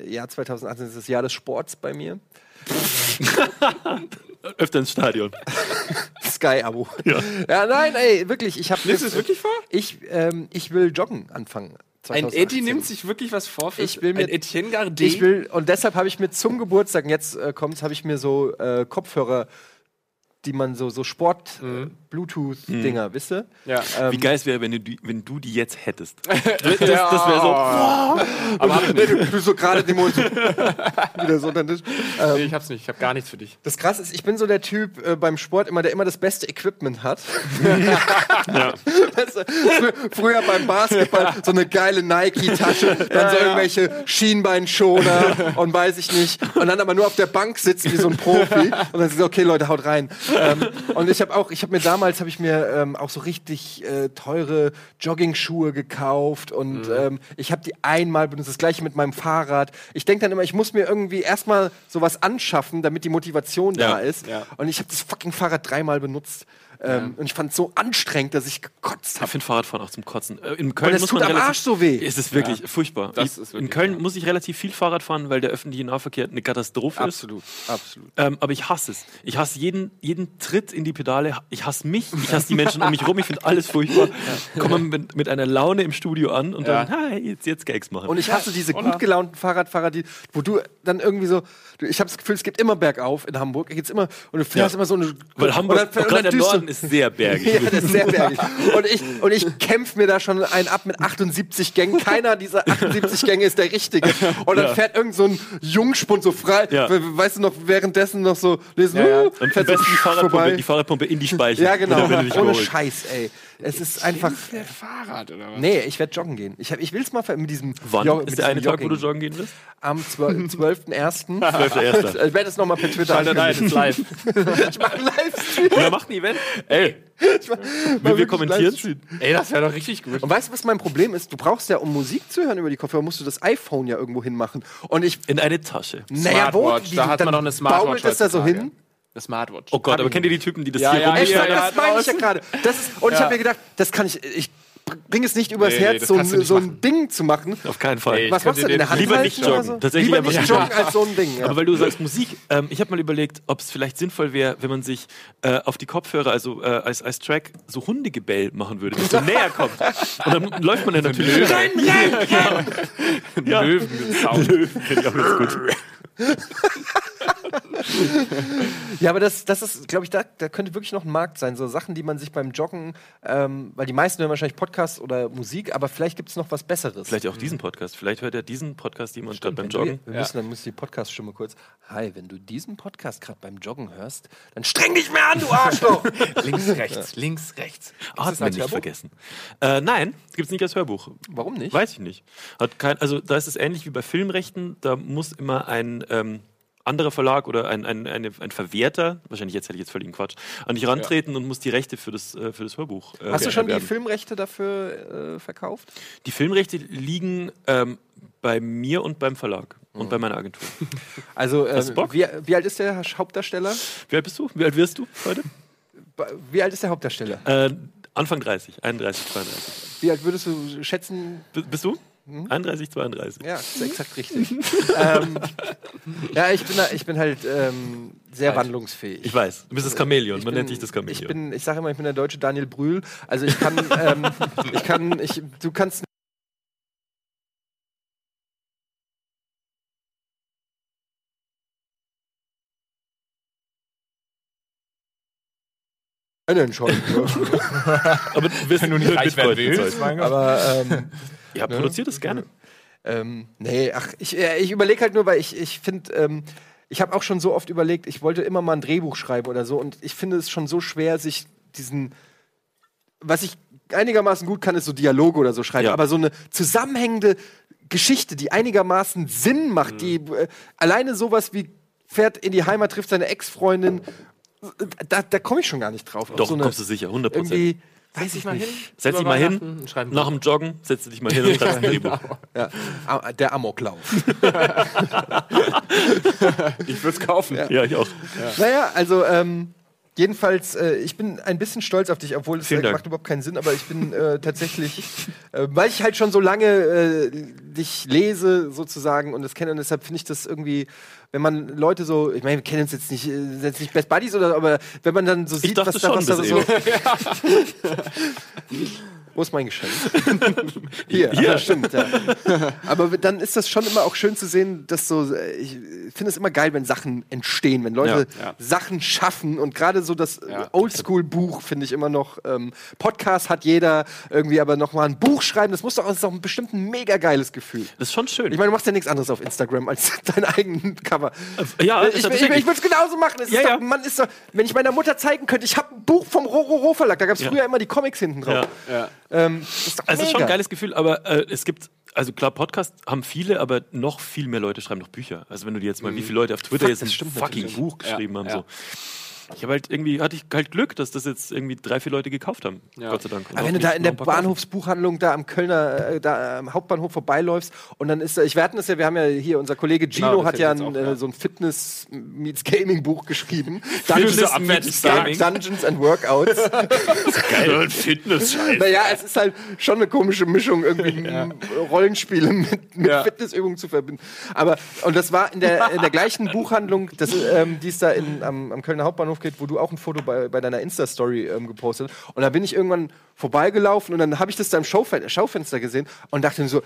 Jahr 2018 ist das Jahr des Sports bei mir. Öfter ins Stadion. Sky-Abo. Ja. ja, nein, ey, wirklich. Ich habe Nimmst du es wirklich vor? Ich, ähm, ich will joggen anfangen. Ein 2018. Eddie nimmt sich wirklich was vor für Ich will mir- ein Etienne Gardet. Ich will, und deshalb habe ich mir zum Geburtstag, jetzt äh, kommt's, habe ich mir so äh, Kopfhörer, die man so, so Sport-Bluetooth-Dinger, wisst ihr? ja. Ähm, Wie geil es wäre, wenn du, die, wenn du die jetzt hättest. Das, das, das wäre so. Aber hab ich nicht. du, du so gerade den Mund. wieder so. Dann, Nee, ich hab's nicht. Ich hab gar nichts für dich. das krasse ist, ich bin so der Typ äh, beim Sport immer, der immer das beste Equipment hat. Ja. Weißt du, frü früher beim Basketball so eine geile Nike-Tasche, dann so irgendwelche Schienbeinschoner und weiß ich nicht. Und dann aber nur auf der Bank sitzen wie so ein Profi. Und dann so, okay, Leute, haut rein. Ähm, und ich habe auch, ich habe mir damals, habe ich mir ähm, auch so richtig äh, teure Jogging-Schuhe gekauft und ähm, ich habe die einmal benutzt. Das gleiche mit meinem Fahrrad. Ich denke dann immer, ich muss mir irgendwie erstmal sowas anschaffen, damit die Motivation Ja, da ist. ja. Und ich habe das fucking Fahrrad dreimal benutzt. Ähm, Und ich fand es so anstrengend, dass ich gekotzt Ich habe. finde Fahrradfahren auch zum Kotzen. Äh, In Köln Und es muss tut man am relativ, Arsch so weh. Es ist wirklich furchtbar. Das Ich- ist in wirklich, Köln ja. muss ich relativ viel Fahrrad fahren, weil der öffentliche Nahverkehr eine Katastrophe ist. Absolut, absolut. Ähm, aber ich hasse es. Ich hasse jeden, jeden Tritt in die Pedale. Ich hasse mich. Ich hasse die Menschen um mich rum. Ich finde alles furchtbar. Komme mit, mit einer Laune im Studio an und Ja. dann, hi, jetzt, jetzt Gags machen. Und ich hasse diese gut gelaunten Fahrradfahrer, die, wo du dann irgendwie so, ich habe das Gefühl, es geht immer bergauf in Hamburg, geht's immer und du fährst Ja. immer so eine weil Hamburg, und dann- und gerade dann du- Norden ist sehr bergig. Ja, das ist sehr bergig. Und ich, und ich kämpfe mir da schon einen ab mit 78 Gängen. Keiner dieser 78 Gänge ist der richtige. Und dann Ja. fährt irgend so ein Jungspund so frei. Ja. We- Weißt du noch, währenddessen noch so lesen, Ja, ja. uh, Und am fährt so die Fahrradpumpe, die Fahrradpumpe in die Speiche. Ja, genau. Ohne geholt. Scheiß, ey. Es ist einfach. Der Fahrrad oder was? Nee, ich werde joggen gehen. Ich, hab, ich will es mal ver- mit diesem. Wann Jo- mit ist der eine Tag, wo du joggen gehen wirst? Am 12 12.01. 12.01. Ich werde es nochmal per Twitter Schaltet ein, ist live. Ich mache einen Livestream. Ja, macht ein Event. Ey, Will wir kommentieren? ey, das wäre doch richtig gut. Und weißt du, was mein Problem ist? Du brauchst ja, um Musik zu hören über die Kopfhörer, musst du das iPhone ja irgendwo hinmachen. Und ich. In eine Tasche. Naja, wo? Da hat man noch eine Smartwatch Baumelt es da so hin? Eine Smartwatch. Oh Gott, aber kennt ihr die Typen, die das Ja, hier ja, rum- Echt, ja, das meine ich ja gerade. Das ist- Und ich Ja. habe mir gedacht, das kann ich. Ich bringe es nicht übers Nee, nee, Herz, so, so ein. Ding zu machen. Auf keinen Fall. Ey, Was machst du denn? In der den- Hand Lieber nicht joggen. So? Tatsächlich Lieber nicht joggen als so ein Ding. Ja. Aber weil du sagst Musik, ähm, ich habe mal überlegt, ob es vielleicht sinnvoll wäre, wenn man sich äh, auf die Kopfhörer, also äh, als, als Track, so Hundegebell machen würde, das so näher kommt. Und dann läuft man dann natürlich. Rein, rein, rein. Ja. Löwen. Löwen finde ich auch ganz gut. Ja, aber das, das ist, glaube ich, da, da könnte wirklich noch ein Markt sein. So Sachen, die man sich beim Joggen, ähm, weil die meisten hören wahrscheinlich Podcasts oder Musik, aber vielleicht gibt es noch was Besseres. Vielleicht auch diesen Podcast. Vielleicht hört ja diesen Podcast jemand gerade beim Joggen. Wir, wir müssen, dann muss die Podcast-Stimme kurz. Hi, wenn du diesen Podcast gerade beim Joggen hörst, dann streng dich mehr an, du Arschloch! links, rechts, links, rechts. Atmen nicht vergessen. Äh, nein, gibt es nicht als Hörbuch. Warum nicht? Weiß ich nicht. Hat kein, also da ist es ähnlich wie bei Filmrechten. Da muss immer ein ähm, anderer Verlag oder ein, ein, eine, ein Verwerter, wahrscheinlich jetzt hätte ich jetzt völligen Quatsch, an dich rantreten und muss die Rechte für das, äh, für das Hörbuch äh, Hast du schon die erwerben. Filmrechte dafür äh, verkauft? Die Filmrechte liegen ähm, bei mir und beim Verlag und bei meiner Agentur. Also, ähm, wie, wie alt ist der Hauptdarsteller? Wie alt bist du? Wie alt wirst du heute? Wie alt ist der Hauptdarsteller? Äh, Anfang 30, 31, 32. Wie alt würdest du schätzen? B bist du? 31, 32. Ja, das ist exakt richtig. ähm, ja, ich bin, ich bin halt ähm, sehr wandlungsfähig. Ich weiß, du bist das Chamäleon, Ich man bin- nennt dich das Chamäleon. Ich bin, ich sage immer, ich bin der deutsche Daniel Brühl. Also ich kann, ähm, ich kann, ich, du kannst einen schon. aber du wirst nur nicht reich werden willst, Aber ähm, Ja, produziert es gerne. Ähm, nee, ach, ich, äh, ich überlege halt nur, weil ich, ich finde, ähm, ich habe auch schon so oft überlegt, ich wollte immer mal ein Drehbuch schreiben oder so und ich finde es schon so schwer, sich diesen, was ich einigermaßen gut kann, ist so Dialoge oder so schreiben, Ja. aber so eine zusammenhängende Geschichte, die einigermaßen Sinn macht, die äh, alleine sowas wie fährt in die Heimat, trifft seine Ex-Freundin, da, da komme ich schon gar nicht drauf. Auf Doch, so eine, kommst du sicher, 100 irgendwie, Setz dich mal hin. Setz dich mal hin, nach dem Joggen, setz dich mal hin und schreibst ein Drehbuch. Ja, Ah, der Amoklauf. Ich würde es kaufen. Ja, ich auch. Naja, also ähm, jedenfalls, äh, ich bin ein bisschen stolz auf dich, obwohl es äh, macht überhaupt keinen Sinn, aber ich bin äh, tatsächlich, äh, weil ich halt schon so lange äh, dich lese sozusagen und das kenne und deshalb finde ich das irgendwie, wenn man Leute so, ich meine, wir kennen uns jetzt nicht, äh, sind jetzt nicht Best Buddies oder, aber wenn man dann so sieht, was da, was da so. Wo ist mein Geschenk? Hier, Hier. ja. stimmt, ja. Aber dann ist das schon immer auch schön zu sehen, dass so, äh, ich finde es immer geil, wenn Sachen entstehen, wenn Leute Ja, ja. Sachen schaffen und gerade so das äh, Ja. Oldschool-Buch finde ich immer noch, ähm, Podcast hat jeder irgendwie, aber noch mal ein Buch schreiben, das muss doch, das ist doch ein bestimmt ein mega geiles Gefühl. Das ist schon schön. Ich meine, du machst ja nichts anderes auf Instagram als deinen eigenen Cover. ja, ich, ich, ich, würde es genauso machen. Es Ja, ist ja. Doch, man ist doch, wenn ich meiner Mutter zeigen könnte, ich habe ein Buch vom Rororo Verlag, da gab es Ja. früher immer die Comics hinten drauf. Ja. Ja. Ähm, ist Also es ist schon ein geiles Gefühl, aber äh, es gibt, also klar, Podcasts haben viele, aber noch viel mehr Leute schreiben noch Bücher. Also wenn du dir jetzt mal, wie viele Leute auf Twitter Fuck, jetzt ein fucking. Buch geschrieben Ja, haben. ja. So. Ich habe halt irgendwie, hatte ich halt Glück, dass das jetzt irgendwie drei, vier Leute gekauft haben. Ja. Gott sei Dank. Und Aber wenn du da in der. Bahnhofsbuchhandlung da am Kölner, äh, da am Hauptbahnhof vorbeiläufst und dann ist da, ich hatten das ja, wir haben ja hier, unser Kollege Gino Genau, das hat ja ein, auch, äh, ja. so ein Fitness meets Gaming Buch geschrieben. Fitness Dungeons, meets Dun- Gaming. Dungeons and Workouts. Geil, Fitness-Scheiß. naja, es ist halt schon eine komische Mischung, irgendwie m- Rollenspiele mit, mit Ja. Fitnessübungen zu verbinden. Aber, und das war in der, in der gleichen Buchhandlung, das, ähm, die es da in, am, am Kölner Hauptbahnhof geht, wo du auch ein Foto bei, bei deiner Insta-Story ähm, gepostet hast. Und da bin ich irgendwann vorbeigelaufen und dann habe ich das da im Schaufen Schaufenster gesehen und dachte mir so,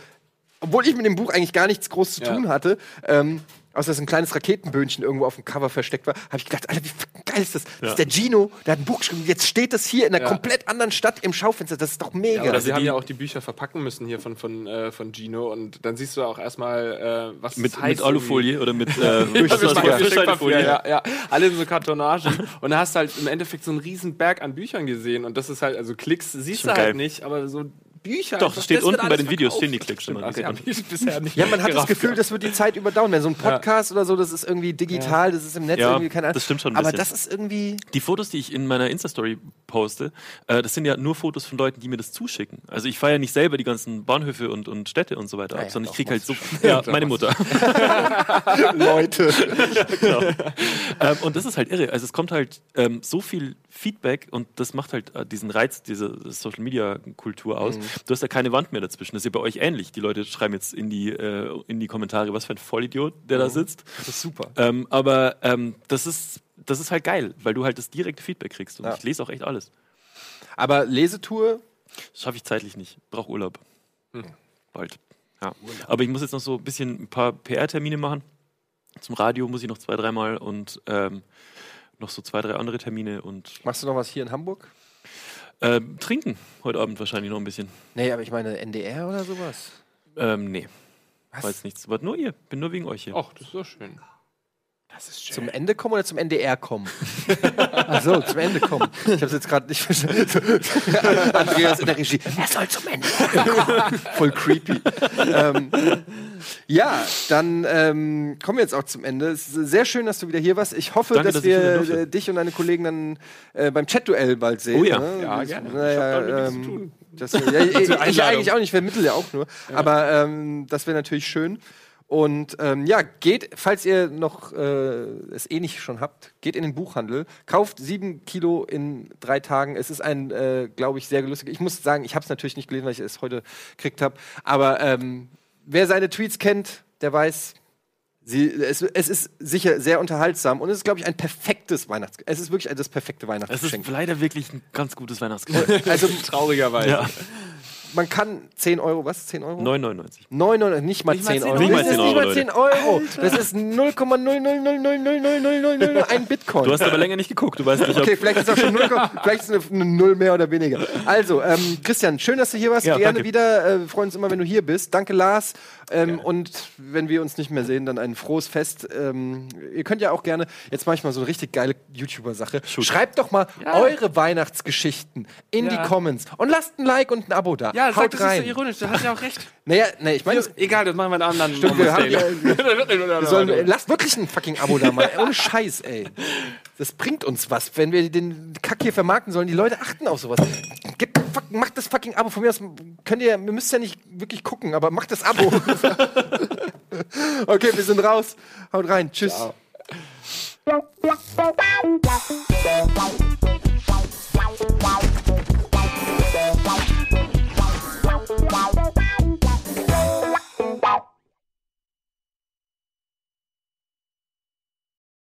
obwohl ich mit dem Buch eigentlich gar nichts groß zu Ja. tun hatte, ähm, außer dass ein kleines Raketenböhnchen irgendwo auf dem Cover versteckt war, habe ich gedacht, Alter, wie fucking geil ist das? Das Ja. ist der Gino, der hat ein Buch geschrieben, jetzt steht das hier in einer Ja. komplett anderen Stadt im Schaufenster, das ist doch mega. Oder Also sie haben ja auch die Bücher verpacken müssen hier von, von, äh, von Gino und dann siehst du auch erstmal, äh, was Mit, heißt mit Alufolie oder mit äh, Frischhaltefolie. ja, ja. Alle in so Kartonagen. und da hast du halt im Endeffekt so einen riesen Berg an Büchern gesehen. Und das ist halt, also Klicks siehst Schon du halt geil. nicht, aber so Bücher. Doch, das steht wird unten bei den Videos, stehen die Klicks Stimmt, immer, okay, bisher nicht Ja, man hat das Gefühl, ja. das wird die Zeit überdauern. Wenn so ein Podcast oder so, das ist irgendwie digital, das ist im Netz Ja, irgendwie keine Ahnung. das stimmt schon ein Aber bisschen. das ist irgendwie. Die Fotos, die ich in meiner Insta-Story poste, äh, das sind ja nur Fotos von Leuten, die mir das zuschicken. Also ich feiere nicht selber die ganzen Bahnhöfe und, und Städte und so weiter Ja, ab, ja, sondern ich kriege halt so. Ja, meine Mutter. Leute. ähm, und das ist halt irre. Also es kommt halt ähm, so viel Feedback und das macht halt äh, diesen Reiz, diese Social Media Kultur aus. Du hast ja keine Wand mehr dazwischen. Das ist ja bei euch ähnlich. Die Leute schreiben jetzt in die, äh, in die Kommentare, was für ein Vollidiot der da sitzt. Das ist super. Ähm, aber ähm, das ist. Das ist halt geil, weil du halt das direkte Feedback kriegst. Und Ja. ich lese auch echt alles. Aber Lesetour, Das schaffe ich zeitlich nicht. Brauche Urlaub. Bald. Ja. Aber ich muss jetzt noch so ein bisschen ein paar PR-Termine machen. Zum Radio muss ich noch zwei, dreimal und ähm, noch so zwei, drei andere Termine und machst du noch was hier in Hamburg? Ähm, trinken heute Abend wahrscheinlich noch ein bisschen. Nee, aber ich meine NDR oder sowas. Ähm, nee, Was? weiß nichts. Aber nur ihr. Bin nur wegen euch hier. Och, das ist so schön. Das ist schön. Zum Ende kommen oder zum NDR kommen? Ach so, zum Ende kommen. Ich habe jetzt gerade nicht verstanden. Andreas in der Regie. Er soll zum Ende kommen. Voll creepy. ähm, ja, dann ähm, kommen wir jetzt auch zum Ende. Es ist sehr schön, dass du wieder hier warst. Ich hoffe, Danke, dass, dass wir äh, dich und deine Kollegen dann äh, beim Chat-Duell bald sehen. Oh ja. ne? Ja, Das- gerne. Naja, Ich ähm, zu tun. Das, ja, ich, ich eigentlich auch nicht, ich vermittle ja auch nur. Aber ähm, das wäre natürlich schön. Und ähm, ja, geht, falls ihr noch äh, es eh nicht schon habt, geht in den Buchhandel, kauft sieben Kilo in drei Tagen. Es ist ein, äh, glaube ich, sehr lustig. Ich muss sagen, ich habe es natürlich nicht gelesen, weil ich es heute gekriegt habe. Aber ähm, wer seine Tweets kennt, der weiß, sie, es, es ist sicher sehr unterhaltsam und es ist, glaube ich, ein perfektes Weihnachts. Es ist wirklich das perfekte Es ist Weihnachtsgeschenk. leider wirklich ein ganz gutes Weihnachtsgeschenk. Also Traurigerweise. ja. Man kann 10 Euro, was? 10 Euro? 9,99. 9, nicht mal Nicht mal 10 Euro. 10 Nicht mal das ist 10 nicht mal Euro, 10 Euro. Das ist 0,000000001 Bitcoin. Du hast aber länger nicht geguckt. Du weißt nicht, ob. Okay, vielleicht ist auch schon 0, vielleicht ist eine, eine Null mehr oder weniger. Also, ähm, Christian, schön, dass du hier warst. Ja, Gerne danke. wieder. Äh, wir freuen uns immer, wenn du hier bist. Danke, Lars. Ähm, und wenn wir uns nicht mehr sehen, dann ein frohes Fest. Ähm, ihr könnt ja auch gerne, jetzt mache ich mal so eine richtig geile YouTuber-Sache. Schreibt doch mal eure Weihnachtsgeschichten in Ja. die Comments und lasst ein Like und ein Abo da. Ja, sag, Haut das ist so ironisch. Du hast ja auch recht. naja, nee, ich meine, Egal, das machen wir in einem anderen Stimmt, wir haben ja- wir sollen, lasst wirklich ein fucking Abo da mal. Ohne Scheiß, ey. Das bringt uns was. Wenn wir den Kack hier vermarkten sollen, die Leute achten auf sowas. Gib fuck, macht das fucking Abo von mir. aus. könnt ihr, ihr müsst ja nicht wirklich gucken, aber macht das Abo. okay, wir sind raus. Haut rein. Tschüss. Ciao. Wow.